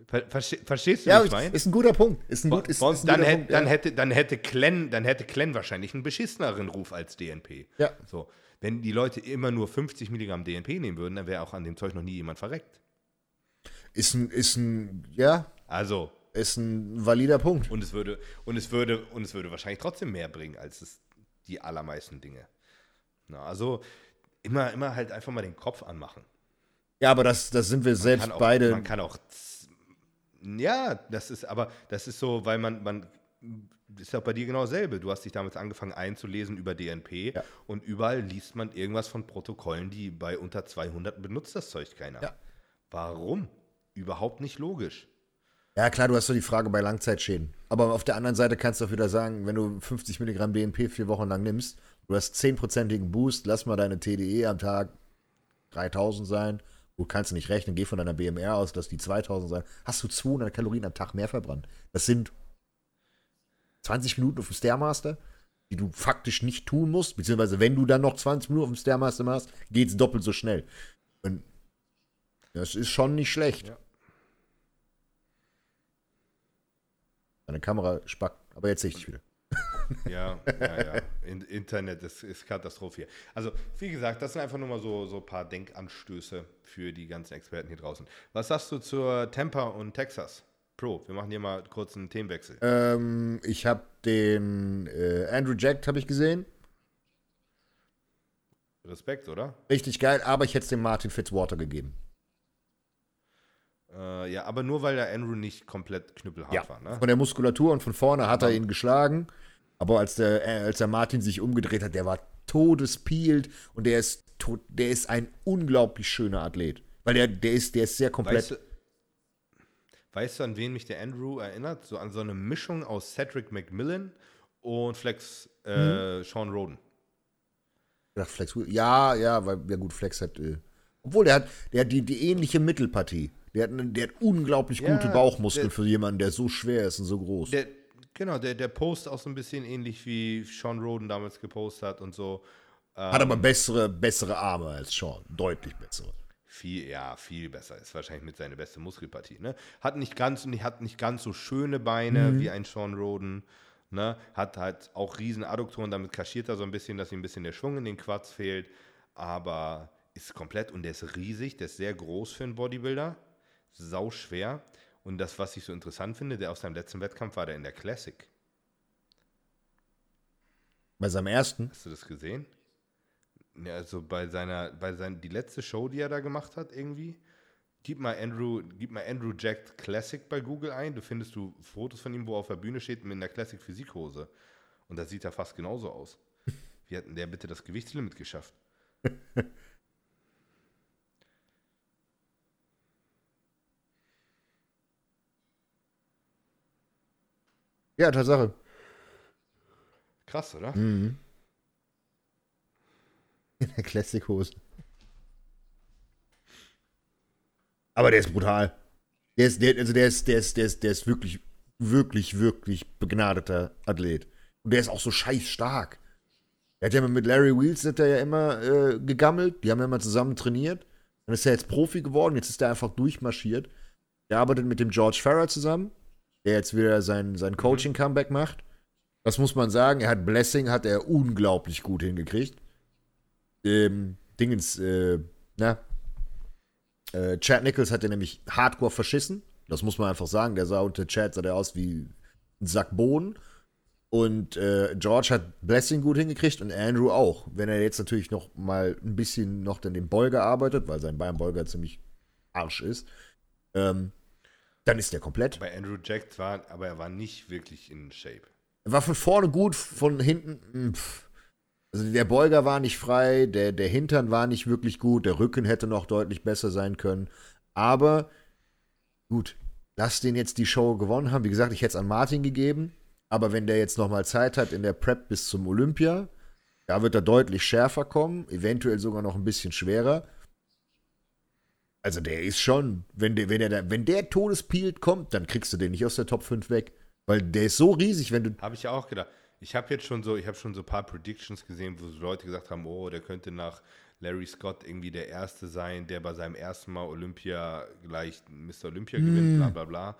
Ver verste verstehst du, Ja, was ich meine? ist ein guter Punkt. Ist ein, gut, ist, Sonst ist ein dann, guter hätte, Punkt, dann, ja. hätte, dann, hätte Clen, dann hätte Clen wahrscheinlich einen beschisseneren Ruf als DNP. Ja. So, wenn die Leute immer nur 50 Milligramm DNP nehmen würden, dann wäre auch an dem Zeug noch nie jemand verreckt. Ist ein, ist ein, ja, Also, ist ein valider Punkt. und es würde, und es würde, und es würde wahrscheinlich trotzdem mehr bringen als es die allermeisten Dinge. Na, also immer, immer halt einfach mal den Kopf anmachen. Ja, aber das, das sind wir selbst kann auch, beide. Man kann auch. Ja, das ist aber, das ist so, weil man, man ist ja bei dir genau dasselbe. Du hast dich damals angefangen einzulesen über DNP Ja. und überall liest man irgendwas von Protokollen, die bei unter 200 benutzt das Zeug keiner. Ja. Warum? Überhaupt nicht logisch. Ja, klar, du hast so die Frage bei Langzeitschäden. Aber auf der anderen Seite kannst du auch wieder sagen, wenn du 50 Milligramm DNP vier Wochen lang nimmst, du hast 10%igen Boost, lass mal deine TDE am Tag 3000 sein. Gut, kannst du nicht rechnen, geh von deiner BMR aus, dass die 2000 sein. Hast du 200 Kalorien am Tag mehr verbrannt. Das sind 20 Minuten auf dem Stairmaster, die du faktisch nicht tun musst, beziehungsweise wenn du dann noch 20 Minuten auf dem Stairmaster machst, geht's doppelt so schnell. Und das ist schon nicht schlecht. Ja. Deine Kamera spackt, aber jetzt sehe ich dich wieder. Ja, ja, ja. In, Internet ist, ist Katastrophe hier. Also, wie gesagt, das sind einfach nur mal so, so ein paar Denkanstöße für die ganzen Experten hier draußen. Was sagst du zur Tampa und Texas Pro? Wir machen hier mal kurz einen Themenwechsel. Ähm, ich habe den äh, Andrew Jack habe ich gesehen. Respekt, oder? Richtig geil, aber ich hätte es dem Martin Fitzwater gegeben. Äh, ja, aber nur weil der Andrew nicht komplett knüppelhart war, ne? Von der Muskulatur und von vorne hat er ihn geschlagen. Aber als der, äh, als der Martin sich umgedreht hat, der war todespielt und der ist, tot, der ist ein unglaublich schöner Athlet. Weil der, der, ist, der ist sehr komplett. Weißt du, weißt du, an wen mich der Andrew erinnert? So an so eine Mischung aus Cedric McMillan und Flex äh, Mhm. Sean Roden. Ich dachte, Flex, ja, ja, weil, ja gut, Flex hat. Äh, obwohl, der hat, der hat die, die ähnliche Mittelpartie. Der hat, der hat unglaublich Ja, gute Bauchmuskeln der- für jemanden, der so schwer ist und so groß. Der, genau, der, der Post auch so ein bisschen ähnlich wie Sean Roden damals gepostet hat und so. Hat aber bessere, bessere Arme als Sean. Deutlich bessere. Viel, ja, viel besser. Ist wahrscheinlich mit seine beste Muskelpartie. Ne? Hat nicht ganz hat nicht ganz so schöne Beine wie ein Sean Roden. Ne? Hat halt auch riesen Adduktoren, damit kaschiert er so ein bisschen, dass ihm ein bisschen der Schwung in den Quads fehlt. Aber ist komplett und der ist riesig, der ist sehr groß für einen Bodybuilder. Sau schwer. Und das, was ich so interessant finde, der aus seinem letzten Wettkampf war der in der Classic. Bei seinem ersten? Hast du das gesehen? Ja, also bei seiner, bei sein, die letzte Show, die er da gemacht hat, irgendwie. Gib mal Andrew, gib mal Andrew Jack Classic bei Google ein. Du findest du Fotos von ihm, wo er auf der Bühne steht mit einer Classic Physikhose. Und da sieht er fast genauso aus. Wie hat denn der bitte das Gewichtslimit geschafft? Ja, Tatsache. Krass, oder? Mhm. In der Classic-Hose. Aber der ist brutal. Der ist, der, also der ist, der ist, der ist, der ist wirklich, wirklich, wirklich begnadeter Athlet. Und der ist auch so scheiß stark. Er hat ja mit Larry Wheels hat er ja immer äh, gegammelt. Die haben ja immer zusammen trainiert. Dann ist er jetzt Profi geworden. Jetzt ist er einfach durchmarschiert. Er arbeitet mit dem George Farrer zusammen, der jetzt wieder sein, sein Coaching-Comeback macht. Das muss man sagen. Er hat Blessing, hat er unglaublich gut hingekriegt. Ähm, Dingens, äh, na, äh, Chad Nichols hat er nämlich hardcore verschissen. Das muss man einfach sagen. Der sah unter Chad sah der aus wie ein Sack Bohnen. Und äh, George hat Blessing gut hingekriegt und Andrew auch. Wenn er jetzt natürlich noch mal ein bisschen noch den Bolger arbeitet, weil sein Beinbolger ziemlich Arsch ist, ähm, dann ist der komplett. Bei Andrew Jack war, aber er war nicht wirklich in Shape. Er war von vorne gut, von hinten. mh, Pff. Also der Beuger war nicht frei, der, der Hintern war nicht wirklich gut, der Rücken hätte noch deutlich besser sein können. Aber gut, lass den jetzt die Show gewonnen haben. Wie gesagt, ich hätte es an Martin gegeben. Aber wenn der jetzt noch mal Zeit hat in der Prep bis zum Olympia, da wird er deutlich schärfer kommen, eventuell sogar noch ein bisschen schwerer. Also der ist schon, wenn der, wenn der, wenn der Todespielt kommt, dann kriegst du den nicht aus der Top 5 weg. Weil der ist so riesig, wenn du. Habe ich ja auch gedacht. Ich habe jetzt schon so, ich habe schon so ein paar Predictions gesehen, wo so Leute gesagt haben, oh, der könnte nach Larry Scott irgendwie der Erste sein, der bei seinem ersten Mal Olympia gleich Mr. Olympia gewinnt, bla bla bla.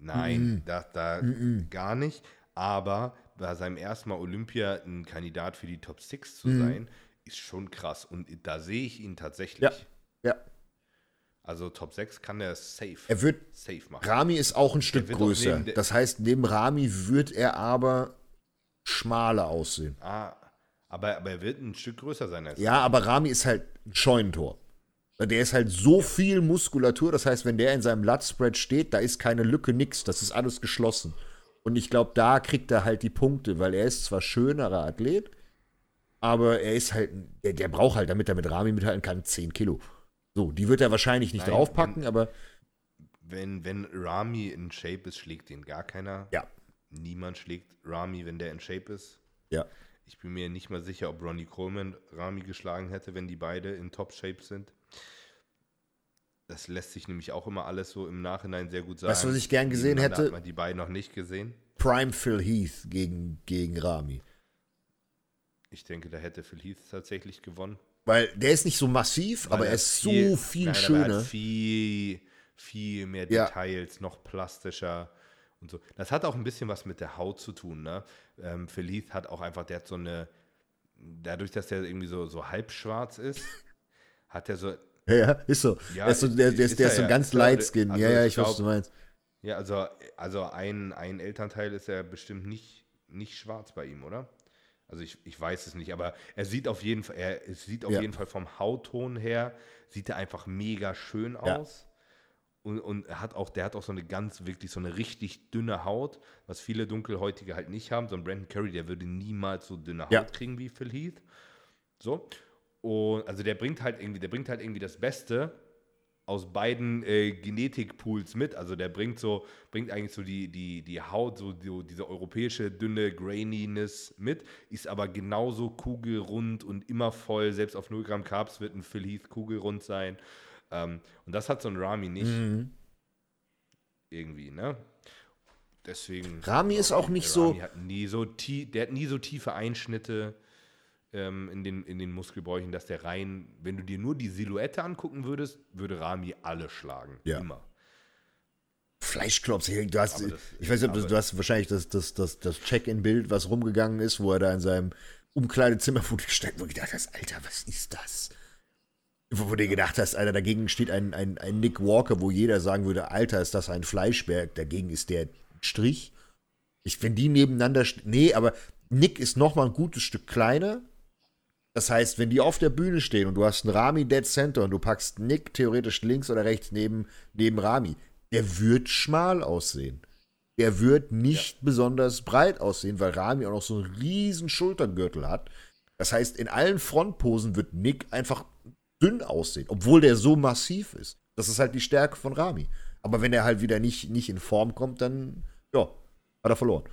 Nein, da, da gar nicht. Aber bei seinem ersten Mal Olympia ein Kandidat für die Top 6 zu sein, ist schon krass. Und da sehe ich ihn tatsächlich. Ja. Ja. Also Top 6 kann er safe, Er wird safe machen. Rami ist auch ein Stück größer. das heißt, neben Rami wird er aber schmaler aussehen. Ah, aber, aber er wird ein Stück größer sein als Ja, aber Rami ist halt ein Scheunentor. Der ist halt so viel Muskulatur, das heißt, wenn der in seinem Lutspread steht, da ist keine Lücke, nix, das ist alles geschlossen. Und ich glaube, da kriegt er halt die Punkte, weil er ist zwar schönerer Athlet, aber er ist halt, der, der braucht halt, damit er mit Rami mithalten kann, 10 Kilo. So, die wird er wahrscheinlich nicht Nein, draufpacken, aber Wenn, wenn Rami in Shape ist, schlägt ihn gar keiner. ja, Niemand schlägt Rami, wenn der in Shape ist. ja. Ich bin mir nicht mal sicher, ob Ronnie Coleman Rami geschlagen hätte, wenn die beide in Top-Shape sind. Das lässt sich nämlich auch immer alles so im Nachhinein sehr gut sagen. Weißt du, was ich gern gesehen Nebeneinander hätte? Hat man die beiden noch nicht gesehen. Prime Phil Heath gegen, gegen Rami. Ich denke, da hätte Phil Heath tatsächlich gewonnen. Weil der ist nicht so massiv, Weil aber er ist so viel- viel Nein, er schöner. hat viel, viel mehr Ja. Details, noch plastischer und so. Das hat auch ein bisschen was mit der Haut zu tun. Ne? Ähm, Heath hat auch einfach, der hat so eine, dadurch, dass der irgendwie so, so halbschwarz ist, hat er so, Ja, ja, ist so. Ja, der ist so, der, der, ist, der er ist so ja. ganz light skin. also ja, ja, ich ich weiß, was du meinst. ja, also, also ein, ein Elternteil ist ja bestimmt nicht, nicht schwarz bei ihm, oder? Also ich, ich weiß es nicht, aber er sieht auf jeden Fall, er es sieht auf Ja. jeden Fall vom Hautton her, sieht er einfach mega schön Ja. aus. Und, und er hat auch, der hat auch so eine ganz, wirklich so eine richtig dünne Haut, was viele Dunkelhäutige halt nicht haben. So ein Brandon Curry, der würde niemals so dünne Haut Ja. kriegen wie Phil Heath. So. Und also der bringt halt irgendwie, der bringt halt irgendwie das Beste aus beiden äh, Genetikpools mit. Also der bringt so, bringt eigentlich so die, die, die Haut, so, so diese europäische dünne Graininess mit, ist aber genauso kugelrund und immer voll. Selbst auf 0 Gramm Carbs wird ein Phil Heath kugelrund sein. Ähm, und das hat so ein Rami nicht Mhm. irgendwie, ne? Deswegen. Rami ist auch nicht der so- Rami hat nie so tie der hat nie so tiefe Einschnitte ähm, in, den, in den Muskelbäuchen, dass der rein, wenn du dir nur die Silhouette angucken würdest, würde Rami alle schlagen. Ja. Immer. Fleischklops, du hast, das- ich weiß nicht, ob du, du hast wahrscheinlich das, das, das, das Check-in-Bild, was rumgegangen ist, wo er da in seinem Umkleidezimmer gesteckt wo du gedacht hast, Alter, was ist das? Wo du dir gedacht hast, Alter, dagegen steht ein, ein, ein Nick Walker, wo jeder sagen würde, Alter, ist das ein Fleischberg, dagegen ist der Strich. Ich, wenn die nebeneinander, nee, aber Nick ist noch mal ein gutes Stück kleiner. Das heißt, wenn die auf der Bühne stehen und du hast einen Rami Dead Center und du packst Nick theoretisch links oder rechts neben, neben Rami, der wird schmal aussehen. Der wird nicht ja. besonders breit aussehen, weil Rami auch noch so einen riesen Schultergürtel hat. Das heißt, in allen Frontposen wird Nick einfach dünn aussehen, obwohl der so massiv ist. Das ist halt die Stärke von Rami. Aber wenn er halt wieder nicht, nicht in Form kommt, dann, ja, hat er verloren.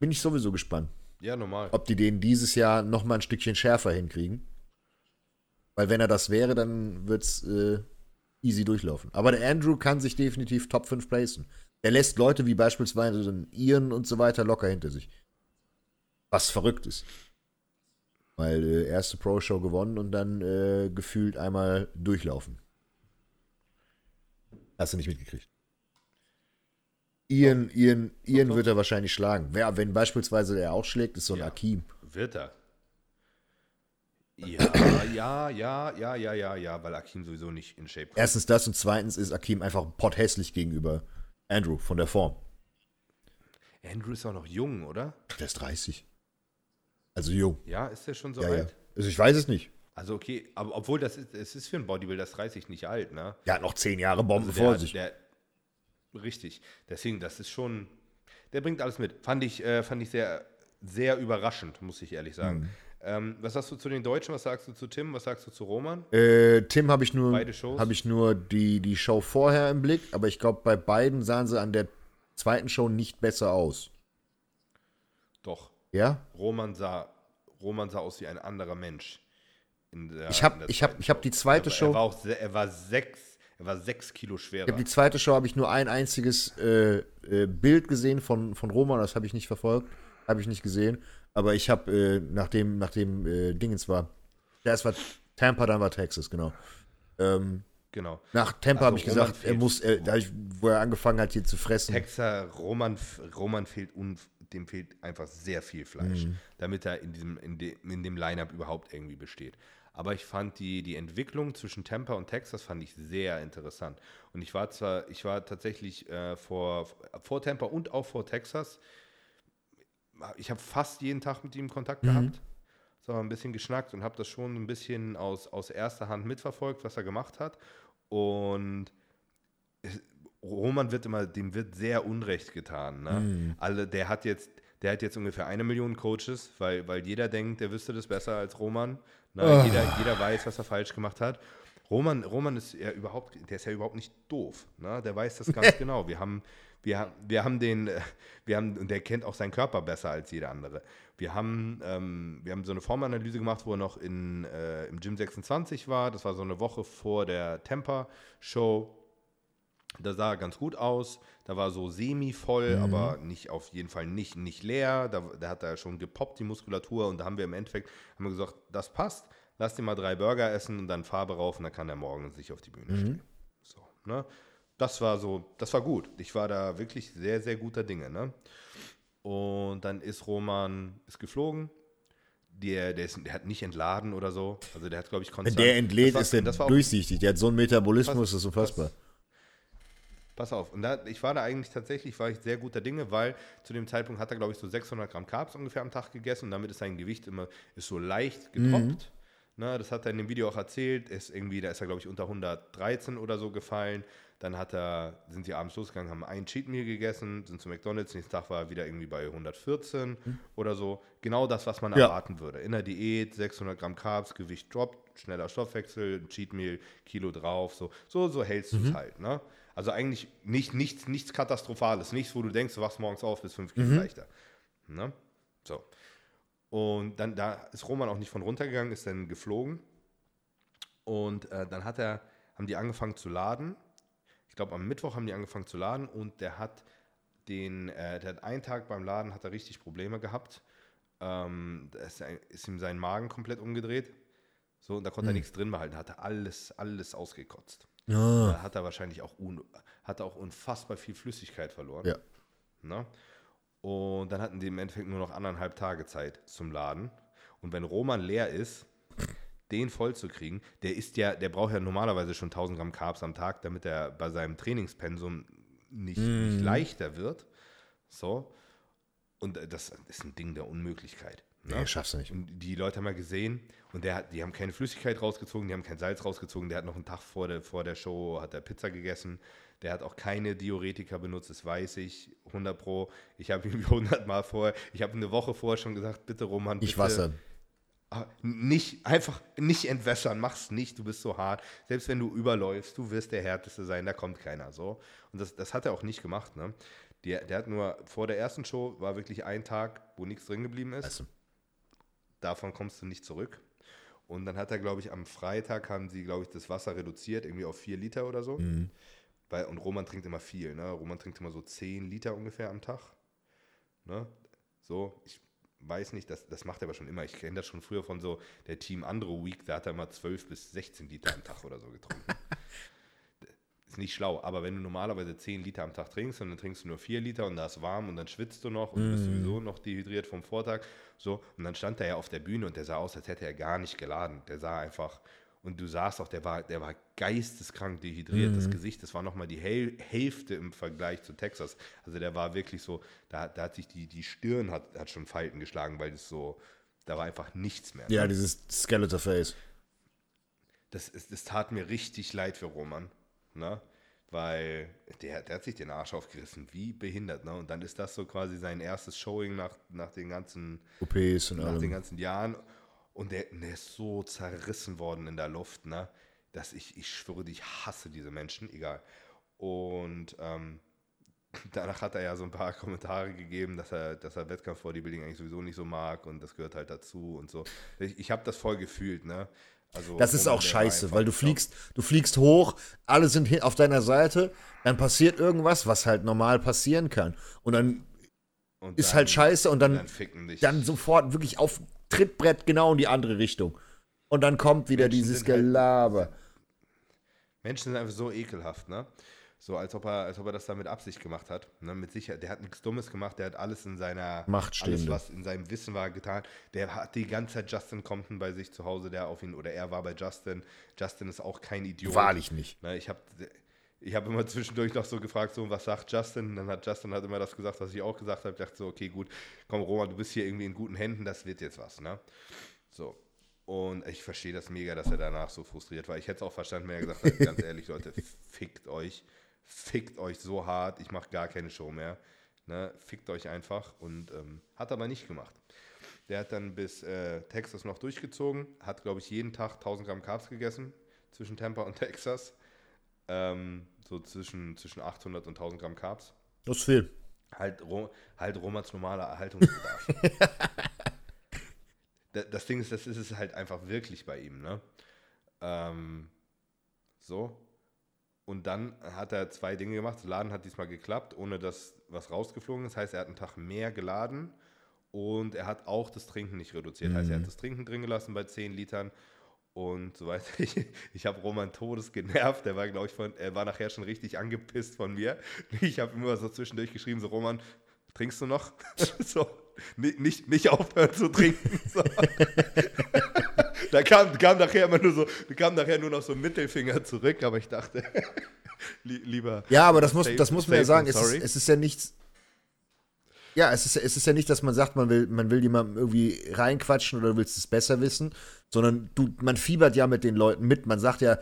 Bin ich sowieso gespannt. Ja, normal. Ob die den dieses Jahr noch mal ein Stückchen schärfer hinkriegen. Weil wenn er das wäre, dann wird es äh, easy durchlaufen. Aber der Andrew kann sich definitiv Top 5 placen. Er lässt Leute wie beispielsweise den Ian und so weiter locker hinter sich. Was verrückt ist. Weil äh, erste Pro-Show gewonnen und dann äh, gefühlt einmal durchlaufen. Hast du nicht mitgekriegt. Ian. Ian, Ian wird er wahrscheinlich schlagen. Wer, wenn beispielsweise er auch schlägt, ist so ein ja, Akim. Wird er. Ja, ja, ja, ja, ja, ja, ja, weil Akim sowieso nicht in Shape kommt. Erstens das und zweitens ist Akim einfach potthässlich gegenüber Andrew von der Form. Andrew ist auch noch jung, oder? Der ist 30. Also jung. Ja, ist der schon so ja, alt? Ja. Also ich weiß es nicht. Also okay, aber obwohl das ist, es ist für einen Bodybuilder das 30 nicht alt, ne? Der hat noch 10 Jahre Bomben also vor sich. Der, richtig. Deswegen, das ist schon, der bringt alles mit. Fand ich, äh, fand ich sehr, sehr überraschend, muss ich ehrlich sagen. Mhm. Ähm, was sagst du zu den Deutschen? Was sagst du zu Tim? Was sagst du zu Roman? Äh, Tim habe ich nur, habe ich nur die, die Show vorher im Blick, aber ich glaube, bei beiden sahen sie an der zweiten Show nicht besser aus. Doch. Ja? Roman sah, Roman sah aus wie ein anderer Mensch. Der, ich habe ich hab, ich hab die zweite er, Show. Er war, auch, er war sechs, er war sechs Kilo schwerer. Ich habe die zweite Show habe ich nur ein einziges äh, äh, Bild gesehen von, von Roman, das habe ich nicht verfolgt, habe ich nicht gesehen. Aber ich habe, äh, nachdem, nachdem äh, Dingens war, erst war Tampa, dann war Texas, genau. Ähm, genau. Nach Tampa also habe ich gesagt, er muss, er, da ich, wo er angefangen hat, hier zu fressen. Texas, Roman, Roman fehlt, un, dem fehlt einfach sehr viel Fleisch, mhm. damit er in, diesem, in, de, in dem Lineup überhaupt irgendwie besteht. Aber ich fand die, die Entwicklung zwischen Tampa und Texas fand ich sehr interessant. Und ich war zwar, ich war tatsächlich äh, vor, vor Tampa und auch vor Texas ich habe fast jeden Tag mit ihm Kontakt mhm. gehabt, so ein bisschen geschnackt und habe das schon ein bisschen aus, aus erster Hand mitverfolgt, was er gemacht hat. Und Roman wird immer, dem wird sehr Unrecht getan. Ne? Mhm. Alle, der hat jetzt, der hat jetzt ungefähr eine Million Coaches, weil, weil jeder denkt, der wüsste das besser als Roman. Ne? Oh. Jeder, jeder weiß, was er falsch gemacht hat. Roman, Roman ist ja überhaupt, der ist ja überhaupt nicht doof. Ne? Der weiß das ganz genau. Wir haben, wir, wir haben den, äh, wir haben, und der kennt auch seinen Körper besser als jeder andere. Wir haben, ähm, wir haben so eine Formanalyse gemacht, wo er noch in, äh, im Gym 26 war. Das war so eine Woche vor der Temper-Show. Da sah er ganz gut aus. Da war so semi-voll, mhm. aber nicht auf jeden Fall nicht, nicht leer. Da, da hat er schon gepoppt, die Muskulatur. Und da haben wir im Endeffekt haben wir gesagt, das passt. Lass dir mal drei Burger essen und dann Farbe rauf und dann kann er morgen sich auf die Bühne mhm. stellen. So, ne? das war so, das war gut. Ich war da wirklich sehr, sehr guter Dinge. Ne? Und dann ist Roman ist geflogen. Der, der, ist, der hat nicht entladen oder so. Also der hat, glaube ich, konstant. Der entlädt, ist der durchsichtig. Der hat so einen Metabolismus, pass, das ist unfassbar. Pass, auf. Und da, ich war da eigentlich tatsächlich, war ich sehr guter Dinge, weil zu dem Zeitpunkt hat er, glaube ich, so 600 Gramm Carbs ungefähr am Tag gegessen und damit ist sein Gewicht immer ist so leicht getroppt. Mhm. Na, das hat er in dem Video auch erzählt. Ist irgendwie, da ist er, glaube ich, unter 113 oder so gefallen. Dann hat er, sind sie abends losgegangen, haben ein Cheat Meal gegessen, sind zu McDonalds. Nächsten Tag war er wieder irgendwie bei 114 mhm. oder so. Genau das, was man ja. erwarten würde. In der Diät, 600 Gramm Carbs, Gewicht droppt, schneller Stoffwechsel, Cheat Meal, Kilo drauf. So, so, so hältst mhm. du es halt. Ne? Also eigentlich nicht, nichts, nichts Katastrophales. Nichts, wo du denkst, du wachst morgens auf, bist 5 Kilo mhm. leichter. Ne? So. Und dann da ist Roman auch nicht von runtergegangen, ist dann geflogen. Und äh, dann hat er, haben die angefangen zu laden ich glaube, am Mittwoch haben die angefangen zu laden und der hat den, äh, der hat einen Tag beim Laden hat er richtig Probleme gehabt. Ähm, da ist, ist, ihm sein Magen komplett umgedreht. So, und da konnte hm. er nichts drin behalten, hat er alles, alles ausgekotzt. Oh. Da hat er wahrscheinlich auch, un, hat er auch unfassbar viel Flüssigkeit verloren. Ja. Na? Und dann hatten die im Endeffekt nur noch anderthalb Tage Zeit zum Laden. Und wenn Roman leer ist, den voll zu kriegen, der ist ja, der braucht ja normalerweise schon 1000 Gramm Carbs am Tag, damit er bei seinem Trainingspensum nicht, mm. nicht leichter wird. So. Und das ist ein Ding der Unmöglichkeit. Ne? Nee, schaffst du nicht. Und die Leute haben mal gesehen und der hat, die haben keine Flüssigkeit rausgezogen, die haben kein Salz rausgezogen. Der hat noch einen Tag vor der, vor der Show, hat er Pizza gegessen. Der hat auch keine Diuretika benutzt, das weiß ich, 100 Pro. Ich habe ihm 100 Mal vorher, ich habe eine Woche vorher schon gesagt, bitte Roman, bitte. Ich Wasser. Ah, nicht, einfach nicht entwässern, mach's nicht, du bist so hart. Selbst wenn du überläufst, du wirst der Härteste sein, da kommt keiner so. Und das, das hat er auch nicht gemacht, ne? Der, der hat nur, vor der ersten Show war wirklich ein Tag, wo nichts drin geblieben ist. Also. Davon kommst du nicht zurück. Und dann hat er, glaube ich, am Freitag haben sie, glaube ich, das Wasser reduziert, irgendwie auf vier Liter oder so. Mhm. Weil, und Roman trinkt immer viel, ne? Roman trinkt immer so zehn Liter ungefähr am Tag. Ne? So, ich weiß nicht, das, das macht er aber schon immer. Ich kenne das schon früher von so der Team Andro Week, da hat er immer 12 bis 16 Liter am Tag oder so getrunken. ist nicht schlau, aber wenn du normalerweise 10 Liter am Tag trinkst und dann trinkst du nur 4 Liter und da ist warm und dann schwitzt du noch und mm. bist sowieso noch dehydriert vom Vortag, so, und dann stand er ja auf der Bühne und der sah aus, als hätte er gar nicht geladen. Der sah einfach, und du sahst auch, der war, der war geisteskrank dehydriert. Mm. Das Gesicht, das war nochmal die Häl Hälfte im Vergleich zu Texas. Also der war wirklich so, da, da hat sich die, die Stirn hat, hat schon Falten geschlagen, weil es so, da war einfach nichts mehr. Ja, dieses Skeletor Face. Das, ist, das tat mir richtig leid für Roman ne? Weil der, der hat sich den Arsch aufgerissen, wie behindert, ne? Und dann ist das so quasi sein erstes Showing nach, nach den ganzen OPs und nach allem. den ganzen Jahren. Und der, der ist so zerrissen worden in der Luft, ne? Dass ich, ich schwöre, ich hasse diese Menschen, egal. Und ähm, danach hat er ja so ein paar Kommentare gegeben, dass er, dass er Wettkampf-Bodybuilding eigentlich sowieso nicht so mag und das gehört halt dazu und so. Ich, ich habe das voll gefühlt, ne? Also, das ist auch scheiße, weil du fliegst, du fliegst hoch, alle sind auf deiner Seite, dann passiert irgendwas, was halt normal passieren kann. Und dann und ist halt scheiße und dann, dann, dann, sofort wirklich auf Trittbrett genau in die andere Richtung. Und dann kommt wieder Menschen dieses halt Gelaber. Halt, Menschen sind einfach so ekelhaft, ne? So, als ob er, als ob er das da mit Absicht gemacht hat. Ne, mit Sicherheit. Der hat nichts Dummes gemacht, der hat alles in seiner Macht alles, was in seinem Wissen war, getan. Der hat die ganze Zeit Justin Compton bei sich zu Hause, der auf ihn, oder er war bei Justin. Justin ist auch kein Idiot. Wahrlich nicht. Ne, ich habe ich hab immer zwischendurch noch so gefragt, so, was sagt Justin? Dann hat Justin halt immer das gesagt, was ich auch gesagt habe. Ich dachte so, okay, gut, komm, Roman, du bist hier irgendwie in guten Händen, das wird jetzt was, ne? So. Und ich verstehe das mega, dass er danach so frustriert war. Ich hätte es auch verstanden, wenn er gesagt hat, ganz ehrlich, Leute, fickt euch fickt euch so hart, ich mache gar keine Show mehr. Ne? Fickt euch einfach und ähm, hat aber nicht gemacht. Der hat dann bis äh, Texas noch durchgezogen, hat, glaube ich, jeden Tag 1000 Gramm Carbs gegessen zwischen Tampa und Texas. Ähm, so zwischen, zwischen 800 und 1000 Gramm Carbs. Das ist viel. Halt, halt Romans normaler Erhaltungsbedarf. das Ding ist, das ist es halt einfach wirklich bei ihm. Ne? Ähm, so, und dann hat er zwei Dinge gemacht. Das Laden hat diesmal geklappt, ohne dass was rausgeflogen ist. Das heißt, er hat einen Tag mehr geladen und er hat auch das Trinken nicht reduziert. Mhm. Heißt, er hat das Trinken drin gelassen bei 10 Litern. Und soweit ich, ich habe Roman Todes genervt. Der war, glaube ich, von, er war nachher schon richtig angepisst von mir. Ich habe immer so zwischendurch geschrieben: So, Roman, trinkst du noch? so, nicht, nicht aufhören zu trinken. So. da kam, kam nachher immer nur so, kam nachher nur noch so ein Mittelfinger zurück, aber ich dachte, lieber. Ja, aber das muss, das muss man ja sagen, es ist, es ist ja nichts. Ja, es ist, es ist ja nicht, dass man sagt, man will, man will jemandem irgendwie reinquatschen oder du willst es besser wissen, sondern du, man fiebert ja mit den Leuten mit. Man sagt ja,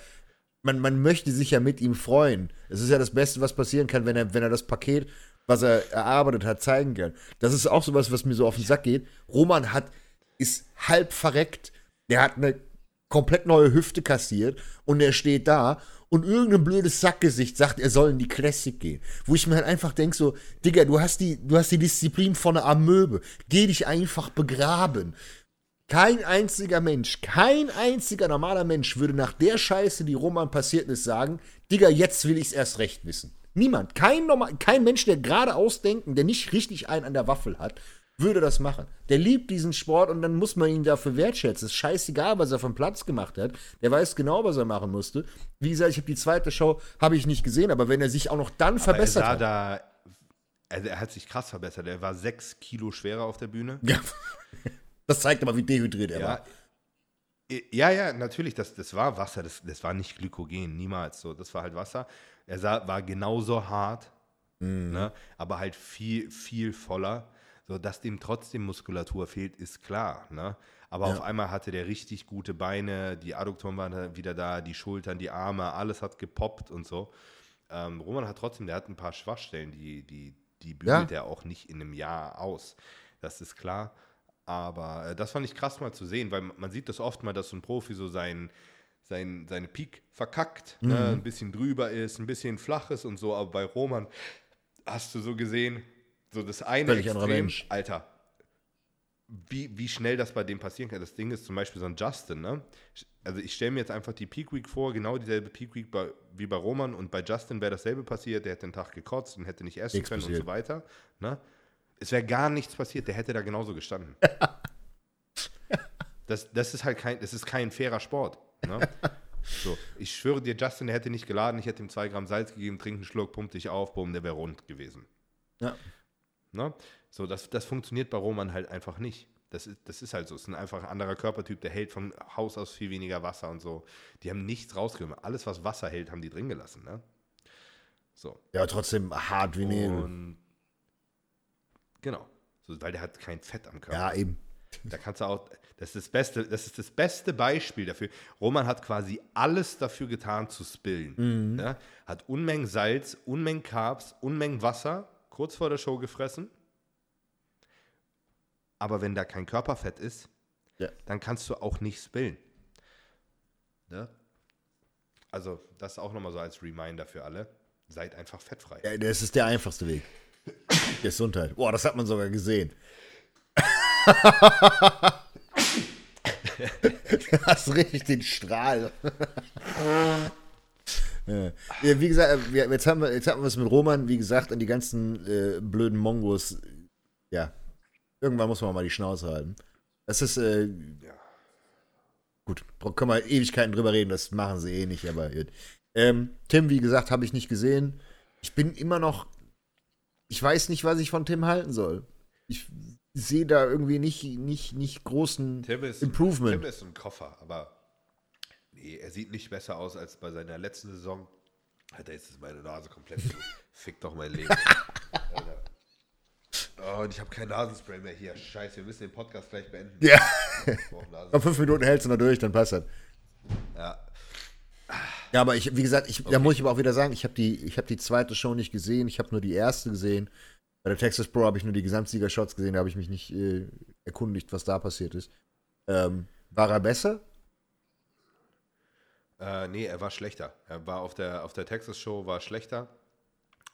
man, man möchte sich ja mit ihm freuen. Es ist ja das Beste, was passieren kann, wenn er, wenn er das Paket, was er erarbeitet hat, zeigen kann. Das ist auch sowas, was mir so auf den Sack geht. Roman hat, ist halb verreckt der hat eine komplett neue Hüfte kassiert und er steht da und irgendein blödes Sackgesicht sagt, er soll in die Classic gehen. Wo ich mir halt einfach denke, so, Digga, du hast die, du hast die Disziplin von einer Amöbe. Geh dich einfach begraben. Kein einziger Mensch, kein einziger normaler Mensch würde nach der Scheiße, die Roman passiert ist, sagen, Digga, jetzt will ich es erst recht wissen. Niemand, kein, normal, kein Mensch, der gerade ausdenken, der nicht richtig einen an der Waffel hat, würde das machen. Der liebt diesen Sport und dann muss man ihn dafür wertschätzen. Es ist scheißegal, was er vom Platz gemacht hat. Der weiß genau, was er machen musste. Wie gesagt, ich habe die zweite Show habe ich nicht gesehen, aber wenn er sich auch noch dann aber verbessert er hat. Da, also er hat sich krass verbessert. Er war sechs Kilo schwerer auf der Bühne. Ja. Das zeigt aber, wie dehydriert er ja. war. Ja, ja, natürlich, das, das war Wasser, das, das war nicht Glykogen, niemals so. Das war halt Wasser. Er sah, war genauso hart, mhm. ne, aber halt viel, viel voller. So, dass dem trotzdem Muskulatur fehlt, ist klar. Ne? Aber Ja. auf einmal hatte der richtig gute Beine, die Adduktoren waren wieder da, die Schultern, die Arme, alles hat gepoppt und so. Ähm, Roman hat trotzdem, der hat ein paar Schwachstellen, die, die, die bügelt er auch nicht in einem Jahr aus. Das ist klar. Aber äh, das fand ich krass mal zu sehen, weil man sieht das oft mal, dass so ein Profi so sein, sein, seine Peak verkackt, ne? ein bisschen drüber ist, ein bisschen flach ist und so. Aber bei Roman hast du so gesehen, so das eine Völlig Extrem, Mensch. Alter, wie, wie schnell das bei dem passieren kann. Das Ding ist zum Beispiel so ein Justin, ne? Also ich stelle mir jetzt einfach die Peak Week vor, genau dieselbe Peak Week bei, wie bei Roman und bei Justin wäre dasselbe passiert, der hätte den Tag gekotzt und hätte nicht essen Nichts können und passiert. so weiter. Ne? Es wäre gar nichts passiert, der hätte da genauso gestanden. das, das ist halt kein, das ist kein fairer Sport. Ne? So, ich schwöre dir, Justin, der hätte nicht geladen, ich hätte ihm zwei Gramm Salz gegeben, trink einen Schluck, pump dich auf, bumm, der wäre rund gewesen. Ja. Ne? So, das, das funktioniert bei Roman halt einfach nicht. Das ist, das ist halt so. Es ist ein einfach ein anderer Körpertyp, der hält von Haus aus viel weniger Wasser und so. Die haben nichts rausgenommen. Alles, was Wasser hält, haben die drin gelassen. Ne? So. Ja, trotzdem hart wie. Und genau. So, weil der hat kein Fett am Körper. Ja, eben. Da kannst du auch, das ist das beste, das ist das beste Beispiel dafür. Roman hat quasi alles dafür getan zu spillen. Ne? Hat Unmengen Salz, Unmengen Carbs, Unmengen Wasser kurz vor der Show gefressen. Aber wenn da kein Körperfett ist, Ja. dann kannst du auch nicht spillen. Ne? Also, das auch nochmal so als Reminder für alle. Seid einfach fettfrei. Ja, das ist der einfachste Weg. Gesundheit. Boah, das hat man sogar gesehen. du hast richtig den Strahl. ja. Ja, wie gesagt, äh, jetzt haben wir jetzt haben wir es mit Roman, wie gesagt, an die ganzen äh, blöden Mongos. Ja, irgendwann muss man mal die Schnauze halten. Das ist, äh, Ja. gut, können wir Ewigkeiten drüber reden, das machen sie eh nicht, aber. Ähm, Tim, wie gesagt, habe ich nicht gesehen. Ich bin immer noch, ich weiß nicht, was ich von Tim halten soll. Ich sehe da irgendwie nicht, nicht, nicht großen Tim ist, Improvement. Tim ist ein Koffer, aber nee, er sieht nicht besser aus als bei seiner letzten Saison. Alter, jetzt ist meine Nase komplett. Fick doch mein Leben. Alter. Oh, und ich habe kein Nasenspray mehr hier. Scheiße, wir müssen den Podcast gleich beenden. Ja, noch fünf Minuten hältst du noch durch, dann passt das. Ja. Ja, aber ich, wie gesagt, ich, da muss ich aber auch wieder sagen, ich habe die, ich hab die zweite Show nicht gesehen, ich habe nur die erste gesehen. Bei der Texas Pro habe ich nur die Gesamtsieger-Shots gesehen, da habe ich mich nicht äh, erkundigt, was da passiert ist. Ähm, war er besser? Äh, nee, er war schlechter. Er war auf der, auf der Texas Show war schlechter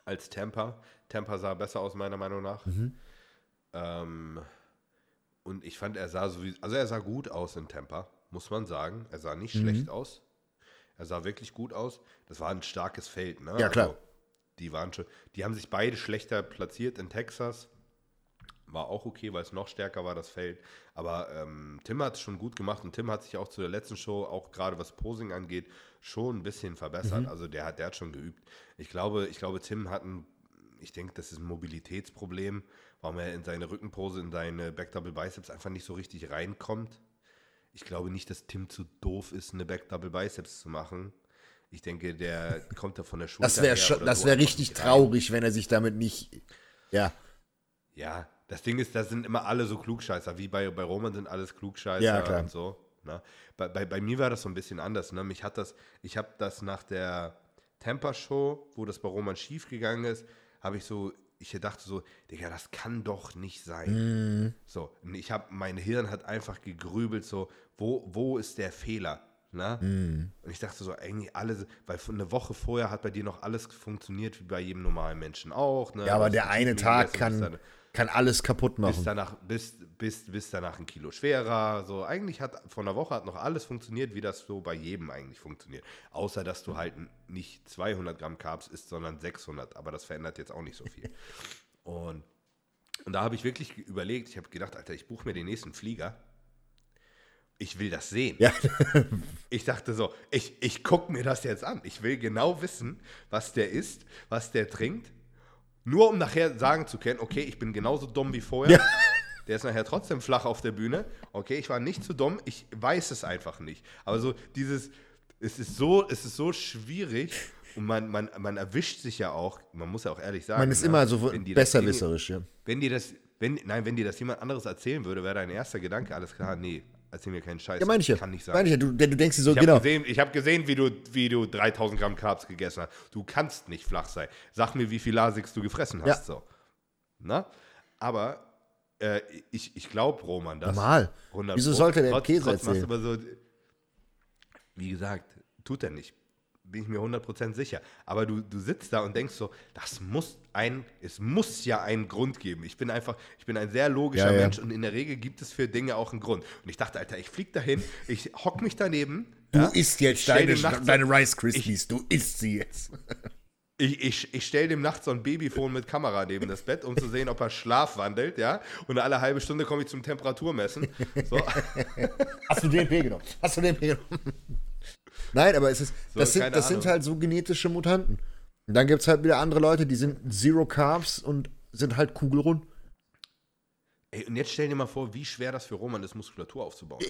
als Tampa. Tampa sah besser aus, meiner Meinung nach. Ähm, und ich fand, er sah so wie, also er sah gut aus in Tampa, muss man sagen. Er sah nicht schlecht aus. Er sah wirklich gut aus. Das war ein starkes Feld, ne? Ja, klar. Also, die waren schon, die haben sich beide schlechter platziert in Texas. War auch okay, weil es noch stärker war, das Feld. Aber ähm, Tim hat es schon gut gemacht und Tim hat sich auch zu der letzten Show, auch gerade was Posing angeht, schon ein bisschen verbessert. Also der hat, der hat schon geübt. Ich glaube, ich glaube, Tim hat ein, ich denke, das ist ein Mobilitätsproblem, warum er in seine Rückenpose, in seine Back Double Biceps einfach nicht so richtig reinkommt. Ich glaube nicht, dass Tim zu doof ist, eine Back Double Biceps zu machen. Ich denke, der kommt da von der Schulter Das wäre das so wär richtig traurig, wenn er sich damit nicht. Ja, Ja, das Ding ist, da sind immer alle so Klugscheißer. Wie bei, bei Roman sind alles Klugscheißer Ja, klar. und so. Ne? Bei, bei, bei mir war das so ein bisschen anders. Ne? Mich hat das, ich habe das nach der Tampa-Show, wo das bei Roman schief gegangen ist, habe ich so, ich dachte so, Digga, das kann doch nicht sein. So, und ich habe, mein Hirn hat einfach gegrübelt, so, wo, wo ist der Fehler? Ne? Und ich dachte so, eigentlich alles, weil eine Woche vorher hat bei dir noch alles funktioniert, wie bei jedem normalen Menschen auch. Ne? ja aber der ein eine Tag kann, dann- kann alles kaputt machen. danach, bist, bist, bist danach ein Kilo schwerer. So, eigentlich hat von der Woche hat noch alles funktioniert, wie das so bei jedem eigentlich funktioniert. Außer, dass du halt nicht 200 Gramm Carbs isst, sondern 600. Aber das verändert jetzt auch nicht so viel. Und, und da habe ich wirklich überlegt, ich habe gedacht, Alter, ich buche mir den nächsten Flieger. Ich will das sehen. Ja, Ich dachte so, ich, ich gucke mir das jetzt an. Ich will genau wissen, was der isst, was der trinkt. Nur um nachher sagen zu können, okay, ich bin genauso dumm wie vorher. Ja. Der ist nachher trotzdem flach auf der Bühne. Okay, ich war nicht zu dumm, ich weiß es einfach nicht. Aber so dieses, es ist so, es ist so schwierig und man, man, man erwischt sich ja auch, man muss ja auch ehrlich sagen. man ist ne, immer so besserwisserisch. Ja. wenn dir das, wenn, nein, wenn dir das jemand anderes erzählen würde, wäre dein erster Gedanke, alles klar, nee, erzähl mir keinen Scheiß. Ja, meine ich ja. Kann nicht sein. Meine ich ja. Du, du denkst dir so, Ich habe genau. gesehen, ich hab gesehen wie, du, wie du 3000 Gramm Carbs gegessen hast. Du kannst nicht flach sein. Sag mir, wie viel Lasix du gefressen hast. Ja. So. Na? Aber äh, ich, ich glaube, Roman, das. Normal. 100 Wieso sollte der Trotz- Käse hast erzählen? so, wie gesagt, tut er nicht. Bin ich mir 100% sicher. Aber du, du sitzt da und denkst so, das muss ein, es muss ja einen Grund geben. Ich bin einfach, ich bin ein sehr logischer Ja, ja. Mensch und in der Regel gibt es für Dinge auch einen Grund. Und ich dachte, Alter, ich flieg dahin, ich hock mich daneben. Du ja, isst jetzt deine, deine Rice Krispies. Du isst sie jetzt. Ich, ich, ich stelle dem nachts so ein Babyphone mit Kamera neben das Bett, um zu sehen, ob er schlafwandelt, ja. Und alle halbe Stunde komme ich zum Temperaturmessen. So. Hast du DNP genommen? Hast du DNP genommen? Nein, aber es ist, So, das, sind, das sind halt so genetische Mutanten. Und dann gibt es halt wieder andere Leute, die sind Zero Carbs und sind halt kugelrund. Ey, und jetzt stell dir mal vor, wie schwer das für Roman ist, Muskulatur aufzubauen.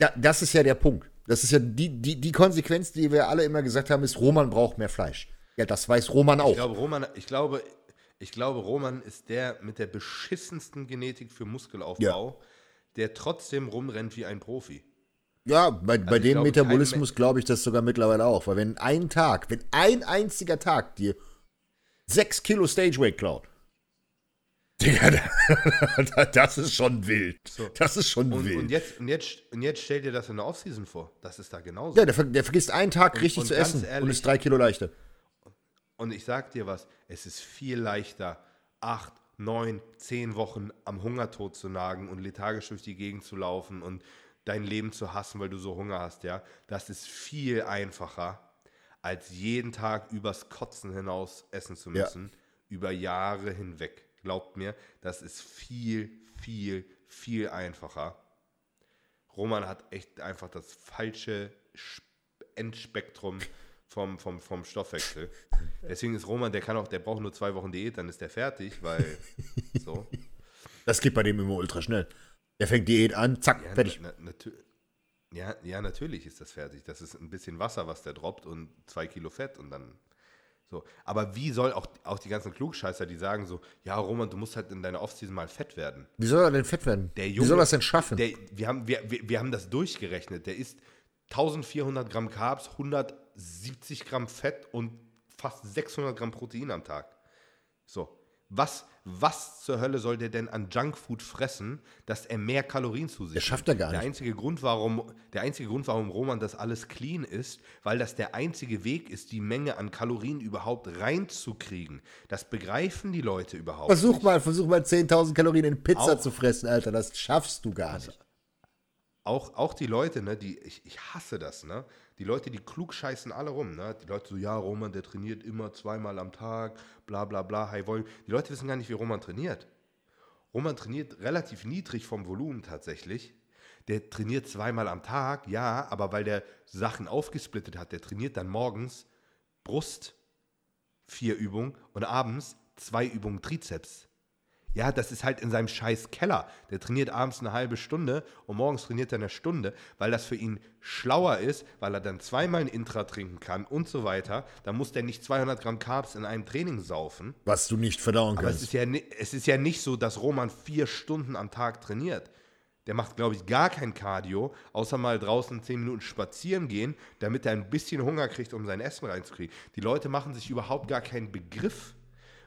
Ja, das ist ja der Punkt. Das ist ja die, die, die Konsequenz, die wir alle immer gesagt haben, ist, Roman braucht mehr Fleisch. Ja, das weiß Roman Ich auch. glaube, Roman, ich glaube, ich glaube, Roman ist der mit der beschissensten Genetik für Muskelaufbau, der trotzdem rumrennt wie ein Profi. Ja, bei, bei Also ich dem glaube, Metabolismus glaube ich das sogar mittlerweile auch. Weil wenn ein Tag, wenn ein einziger Tag dir sechs Kilo Stageweight klaut, Digga, da- das ist schon wild. Das ist schon Und, wild. und, jetzt, und, jetzt, und jetzt stell dir das in der Offseason vor. Das ist da genauso. ja, der, der vergisst einen Tag richtig und zu ganz essen und ehrlich- ist drei Kilo leichter. Und ich sag dir was, es ist viel leichter, acht, neun, zehn Wochen am Hungertod zu nagen und lethargisch durch die Gegend zu laufen und dein Leben zu hassen, weil du so Hunger hast, ja. Das ist viel einfacher, als jeden Tag übers Kotzen hinaus essen zu Ja. müssen, über Jahre hinweg. Glaubt mir, das ist viel, viel, viel einfacher. Roman hat echt einfach das falsche Sp- Endspektrum vom, vom, vom Stoffwechsel. Deswegen ist Roman, der kann auch, der braucht nur zwei Wochen Diät, dann ist der fertig, weil so. Das geht bei dem immer ultra schnell. Der fängt Diät an, zack, Ja, fertig. na, natü- ja, ja, natürlich ist das fertig. Das ist ein bisschen Wasser, was der droppt und zwei Kilo Fett und dann so. Aber wie soll auch, auch die ganzen Klugscheißer, die sagen so, ja, Roman, du musst halt in deiner Offseason mal fett werden. Wie soll er denn fett werden? Der Wie Junge, soll er das denn schaffen? Der, wir, haben, wir, wir, wir haben das durchgerechnet. Der isst 1400 Gramm Carbs, 170 Gramm Fett und fast 600 Gramm Protein am Tag. So. Was, was zur Hölle soll der denn an Junkfood fressen, dass er mehr Kalorien zu sich Der schafft er gar der nicht. Einzige Grund, warum, der einzige Grund, warum Roman das alles clean ist, weil das der einzige Weg ist, die Menge an Kalorien überhaupt reinzukriegen. Das begreifen die Leute überhaupt versuch nicht. mal, versuch mal 10.000 Kalorien in Pizza Auch. zu fressen, Alter. Das schaffst du gar nicht. auch, auch die Leute, ne, die, ich, ich hasse das, ne? Die Leute, die klug scheißen alle rum, ne? Die Leute so, ja, Roman, der trainiert immer zweimal am Tag, bla bla bla, High Volume. Die Leute wissen gar nicht, wie Roman trainiert. Roman trainiert relativ niedrig vom Volumen tatsächlich. Der trainiert zweimal am Tag, ja, aber weil der Sachen aufgesplittet hat, der trainiert dann morgens Brust, vier Übungen und abends zwei Übungen Trizeps. Ja, das ist halt in seinem scheiß Keller. Der trainiert abends eine halbe Stunde und morgens trainiert er eine Stunde, weil das für ihn schlauer ist, weil er dann zweimal ein Intra trinken kann und so weiter. Da muss der nicht 200 Gramm Carbs in einem Training saufen. Was du nicht verdauen Aber es kannst. ist, ja, es ist ja nicht so, dass Roman vier Stunden am Tag trainiert. Der macht, glaube ich, gar kein Cardio, außer mal draußen zehn Minuten spazieren gehen, damit er ein bisschen Hunger kriegt, um sein Essen reinzukriegen. Die Leute machen sich überhaupt gar keinen Begriff,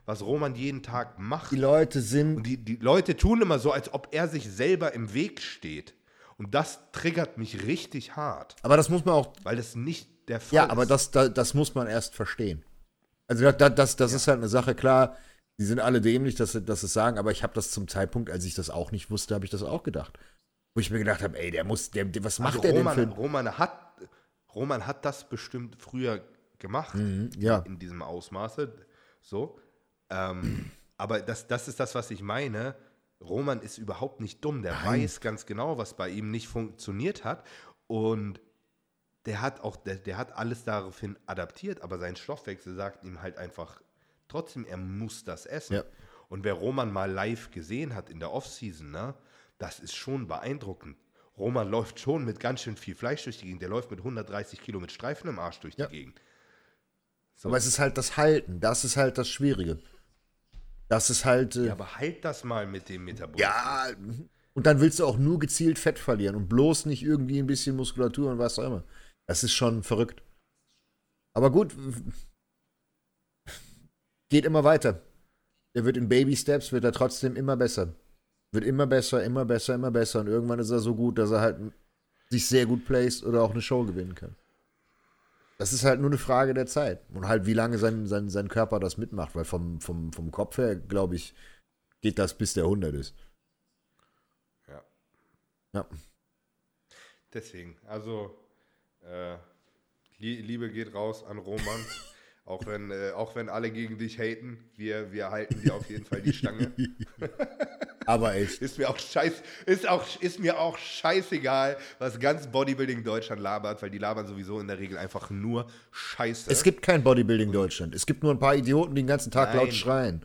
was Roman jeden Tag macht. Die Leute sind Und die, die Leute tun immer so, als ob er sich selber im Weg steht. Und das triggert mich richtig hart, Aber das muss man auch. weil das nicht der Fall Ja, ist. aber das, das, das muss man erst verstehen. Also das, das, das, das ist halt eine Sache, klar, die sind alle dämlich, dass sie dass sie es sagen, aber ich habe das zum Zeitpunkt, als ich das auch nicht wusste, habe ich das auch gedacht. Wo ich mir gedacht habe, ey, der muss, der, der was macht also der denn Roman, für. Roman, hat, Roman hat das bestimmt früher gemacht. Mhm, ja. in diesem Ausmaße. So. Ähm, aber das, das ist das, was ich meine. Roman ist überhaupt nicht dumm. Der Nein. weiß ganz genau, was bei ihm nicht funktioniert hat. Und der hat auch, der, der hat alles daraufhin adaptiert, aber sein Stoffwechsel sagt ihm halt einfach trotzdem, er muss das essen. Ja. Und wer Roman mal live gesehen hat in der Offseason, ne, das ist schon beeindruckend. Roman läuft schon mit ganz schön viel Fleisch durch die Gegend. Der läuft mit 130 Kilo mit Streifen im Arsch durch Ja. die Gegend. So. Aber es ist halt das Halten, das ist halt das Schwierige. Das ist halt. Äh, Ja, aber halt das mal mit dem Metabolismus. Ja, und dann willst du auch nur gezielt Fett verlieren und bloß nicht irgendwie ein bisschen Muskulatur und was auch immer. Das ist schon verrückt. Aber gut, geht immer weiter. Er wird in Baby Steps, wird er trotzdem immer besser. Wird immer besser, immer besser, immer besser. Und irgendwann ist er so gut, dass er halt sich sehr gut placed oder auch eine Show gewinnen kann. Das ist halt nur eine Frage der Zeit. Und halt, wie lange sein, sein, sein Körper das mitmacht. Weil vom, vom, vom Kopf her, glaube ich, geht das bis der 100 ist. Ja. Ja. Deswegen, also äh, Lie- Liebe geht raus an Roman. auch, wenn, äh, auch wenn alle gegen dich haten, wir, wir halten dir auf jeden Fall die Stange. Aber echt. Ist mir auch scheiß, ist auch, ist mir auch scheißegal, was ganz Bodybuilding Deutschland labert, weil die labern sowieso in der Regel einfach nur Scheiße. Es gibt kein Bodybuilding Deutschland. Es gibt nur ein paar Idioten, die den ganzen Tag Nein. laut schreien.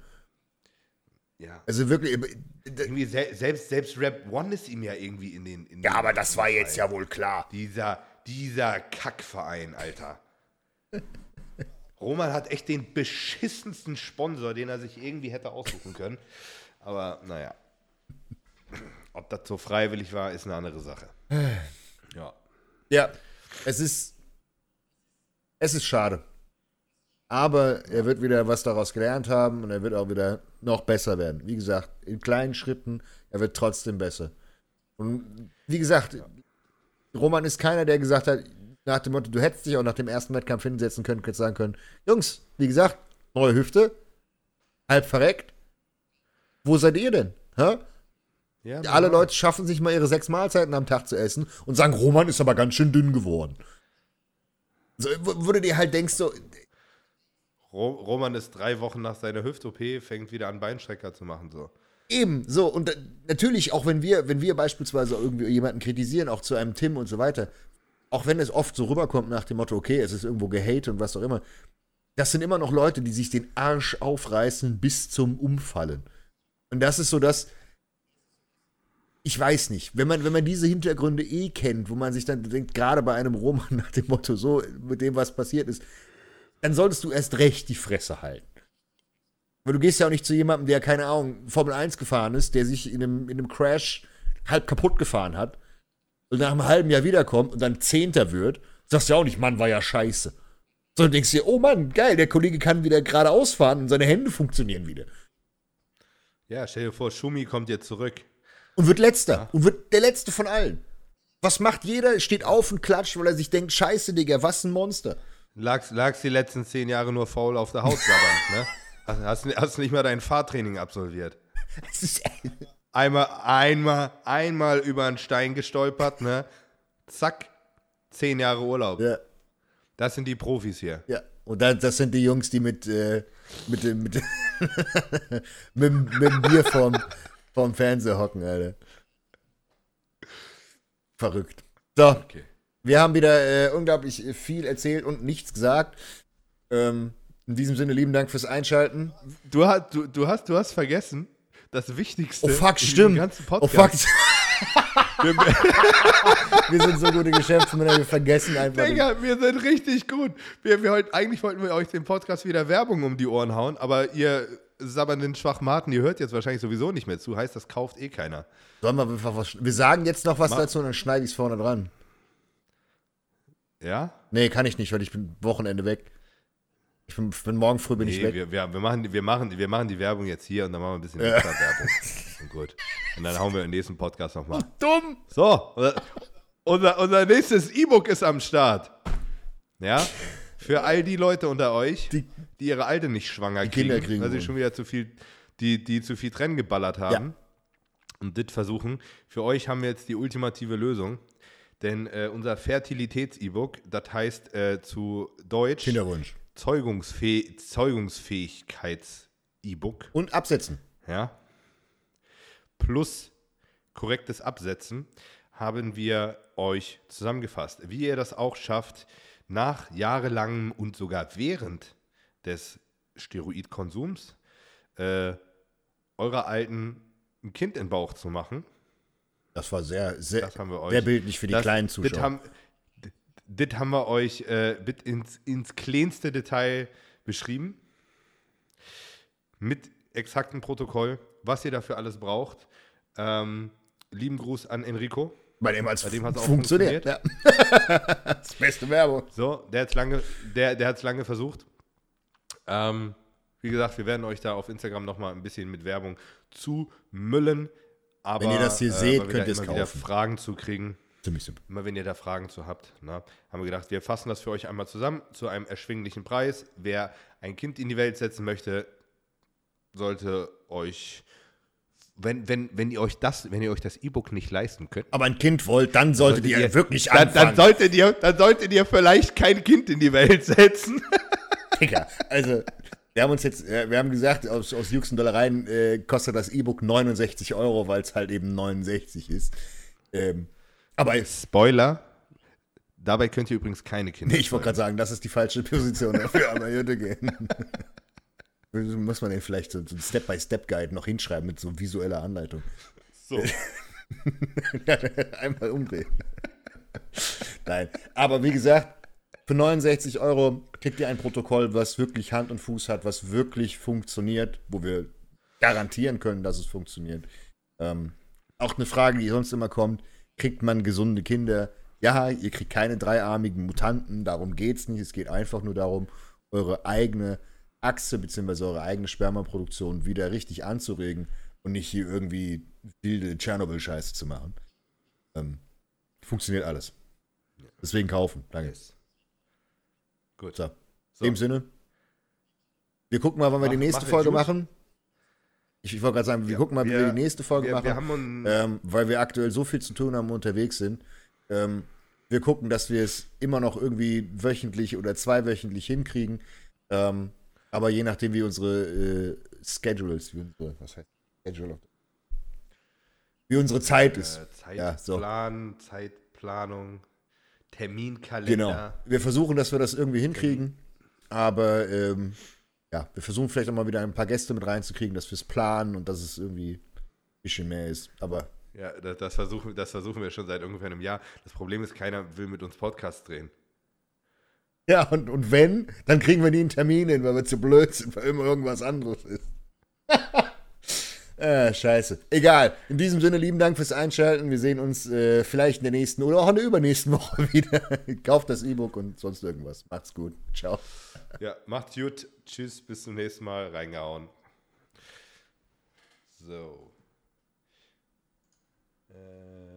ja. Also wirklich. Irgendwie se selbst, selbst Rap One ist ihm ja irgendwie in den. In Ja, den aber das war jetzt ja wohl klar. Dieser, dieser Kackverein, Alter. Roman hat echt den beschissensten Sponsor, den er sich irgendwie hätte aussuchen können. Aber naja. Ob das so freiwillig war, ist eine andere Sache. Ja. Ja, es ist. Es ist schade. Aber er wird wieder was daraus gelernt haben und er wird auch wieder noch besser werden. Wie gesagt, in kleinen Schritten, er wird trotzdem besser. Und wie gesagt, Roman ist keiner, der gesagt hat, nach dem Motto, du hättest dich auch nach dem ersten Wettkampf hinsetzen können, hättest sagen können, Jungs, wie gesagt, neue Hüfte, halb verreckt. Wo seid ihr denn? Hä? ja Alle Leute schaffen sich mal ihre sechs Mahlzeiten am Tag zu essen und sagen, Roman ist aber ganz schön dünn geworden. So, wo, du dir halt denkst, so, Ro Roman ist drei Wochen nach seiner Hüft-OP, fängt wieder an Beinstrecker zu machen. So. eben, so, und natürlich, auch wenn wir, wenn wir beispielsweise irgendwie jemanden kritisieren, auch zu einem Tim und so weiter, auch wenn es oft so rüberkommt nach dem Motto, okay, es ist irgendwo gehate und was auch immer, das sind immer noch Leute, die sich den Arsch aufreißen bis zum Umfallen. Und das ist so das, ich weiß nicht, wenn man, wenn man diese Hintergründe eh kennt, wo man sich dann denkt, gerade bei einem Roman nach dem Motto, so, mit dem, was passiert ist, dann solltest du erst recht die Fresse halten. Weil du gehst ja auch nicht zu jemandem, der, keine Ahnung, Formel 1 gefahren ist, der sich in einem, in einem Crash halb kaputt gefahren hat und nach einem halben Jahr wiederkommt und dann Zehnter wird, sagst du ja auch nicht, Mann, war ja scheiße. Sondern denkst dir, oh Mann, geil, der Kollege kann wieder geradeaus fahren und seine Hände funktionieren wieder. Ja, stell dir vor, Schumi kommt jetzt zurück. Und wird letzter. Und wird der letzte von allen. Was macht jeder? Steht auf und klatscht, weil er sich denkt, scheiße, Digga, was ein Monster. Lagst, lagst die letzten zehn Jahre nur faul auf der Haut sabbernd, ne? Hast, hast, hast nicht mal dein Fahrtraining absolviert. Es ist, Einmal, einmal, einmal über einen Stein gestolpert, ne? Zack, zehn Jahre Urlaub. ja, Das sind die Profis hier. ja. Und das, das sind die Jungs, die mit, äh, mit, dem- mit, mit, dem- mit dem Bier vorm, vorm Fernseher hocken, Alter. Verrückt. So, Okay. wir haben wieder äh, unglaublich viel erzählt und nichts gesagt. Ähm, in diesem Sinne, lieben Dank fürs Einschalten. Du, hast, du, du, hast, du hast vergessen, das Wichtigste Oh fuck, stimmt. Oh fuck. wir sind so gute Geschäftsmänner, wir vergessen einfach. nicht. Digga, wir sind richtig gut. Wir, wir heute, eigentlich wollten wir euch den Podcast wieder Werbung um die Ohren hauen, aber ihr sabbernden Schwachmaten, ihr hört jetzt wahrscheinlich sowieso nicht mehr zu, heißt, das kauft eh keiner. Sollen wir einfach was. Wir sagen jetzt noch was Mach. dazu und dann schneide ich es vorne dran. Ja? Nee, kann ich nicht, weil ich bin Wochenende weg. Ich bin, bin morgen früh bin ich Nee, weg. wir, wir, wir, machen, wir, machen, wir machen die Werbung jetzt hier und dann machen wir ein bisschen extra Werbung. Und gut. Und dann hauen wir im nächsten Podcast nochmal. Dumm! So, unser- unser, nächstes E-Book ist am Start. Ja? Für all die Leute unter euch, Die- die, ihre Alte nicht schwanger kriegen, Kinder kriegen weil sie schon wieder zu viel, die, die zu viel Trennen geballert haben. Und das versuchen. Für euch haben wir jetzt die ultimative Lösung. Denn äh, unser Fertilitäts-E-Book, das heißt äh, zu Deutsch Kinderwunsch. Zeugungsfäh Zeugungsfähigkeits-E-Book Und absetzen. ja, plus korrektes Absetzen haben wir euch zusammengefasst. Wie ihr das auch schafft, nach jahrelangem und sogar während des Steroidkonsums äh, eurer Alten ein Kind in den Bauch zu machen. Das war sehr, sehr, Das haben wir euch. sehr bildlich für die Das- kleinen Zuschauer. haben, das haben wir euch äh, ins, ins kleinste Detail beschrieben. Mit exakten Protokoll, was ihr dafür alles braucht. Ähm, lieben Gruß an Enrico. Bei dem hat hat's auch funktioniert. Ja. das beste Werbung. So, der hat es lange, der, der hat's lange versucht. Ähm, wie gesagt, wir werden euch da auf Instagram nochmal ein bisschen mit Werbung zumüllen. Aber, Wenn ihr das hier seht, weil wir könnt ihr es immer wieder kaufen. Fragen zu kriegen. Ziemlich simpel. Immer wenn ihr da Fragen zu habt, ne, haben wir gedacht, wir fassen das für euch einmal zusammen zu einem erschwinglichen Preis. Wer ein Kind in die Welt setzen möchte, sollte euch, wenn, wenn, wenn ihr euch das, wenn ihr euch das E-Book nicht leisten könnt, Aber ein Kind wollt, dann solltet, ihr, wirklich dann, anfangen. dann, solltet ihr, dann solltet ihr vielleicht kein Kind in die Welt setzen. Digga, also, wir haben uns jetzt, wir haben gesagt, aus, aus und Dollereien äh, kostet das E-Book 69 Euro, weil es halt eben 69 ist. Ähm, aber Spoiler, dabei könnt ihr übrigens keine Kinder. nee, ich wollte gerade sagen, das ist die falsche Position dafür, aber würde gehen. Muss man den vielleicht so, so einen Step-by-Step-Guide noch hinschreiben mit so visueller Anleitung. So. Einmal umdrehen. Nein. Aber wie gesagt, für 69 Euro kriegt ihr ein Protokoll, was wirklich Hand und Fuß hat, was wirklich funktioniert, wo wir garantieren können, dass es funktioniert. Ähm, auch eine Frage, die sonst immer kommt: Kriegt man gesunde Kinder? Ja, ihr kriegt keine dreiarmigen Mutanten, darum geht es nicht. Es geht einfach nur darum, eure eigene Achse bzw. eure eigene Spermaproduktion wieder richtig anzuregen und nicht hier irgendwie wilde Tschernobyl-Scheiße zu machen. Ähm, funktioniert alles. Deswegen kaufen. Danke. Yes. Gut. So. So. In dem Sinne. Wir gucken mal, wann wir Mach- die nächste Folge gut. machen. Ich, ich wollte gerade sagen, wir Ja, gucken mal, wie wir die nächste Folge Wir, machen. wir ähm, weil wir aktuell so viel zu tun haben und unterwegs sind. Ähm, wir gucken, dass wir es immer noch irgendwie wöchentlich oder zweiwöchentlich hinkriegen. Ähm, aber je nachdem, wie unsere äh, Schedules, wie unsere, was heißt Schedule? Wie unsere Zeit ist. äh, Ja, so. Zeitplan, Zeitplanung, Genau. Terminkalender. Wir versuchen, dass wir das irgendwie hinkriegen. Aber ähm, ja, wir versuchen vielleicht auch mal wieder ein paar Gäste mit reinzukriegen, dass wir es planen und dass es irgendwie ein bisschen mehr ist. Aber Ja, das, das, versuchen, das versuchen wir schon seit ungefähr einem Jahr. Das Problem ist, keiner will mit uns Podcast drehen. ja, und, und wenn, dann kriegen wir nie einen Termin hin, weil wir zu blöd sind, weil immer irgendwas anderes ist. äh, scheiße. Egal. In diesem Sinne, lieben Dank fürs Einschalten. Wir sehen uns äh, vielleicht in der nächsten oder auch in der übernächsten Woche wieder. Kauft das E-Book und sonst irgendwas. Macht's gut. Ciao. ja, macht's gut. Tschüss, bis zum nächsten Mal. Reingehauen. So. Äh.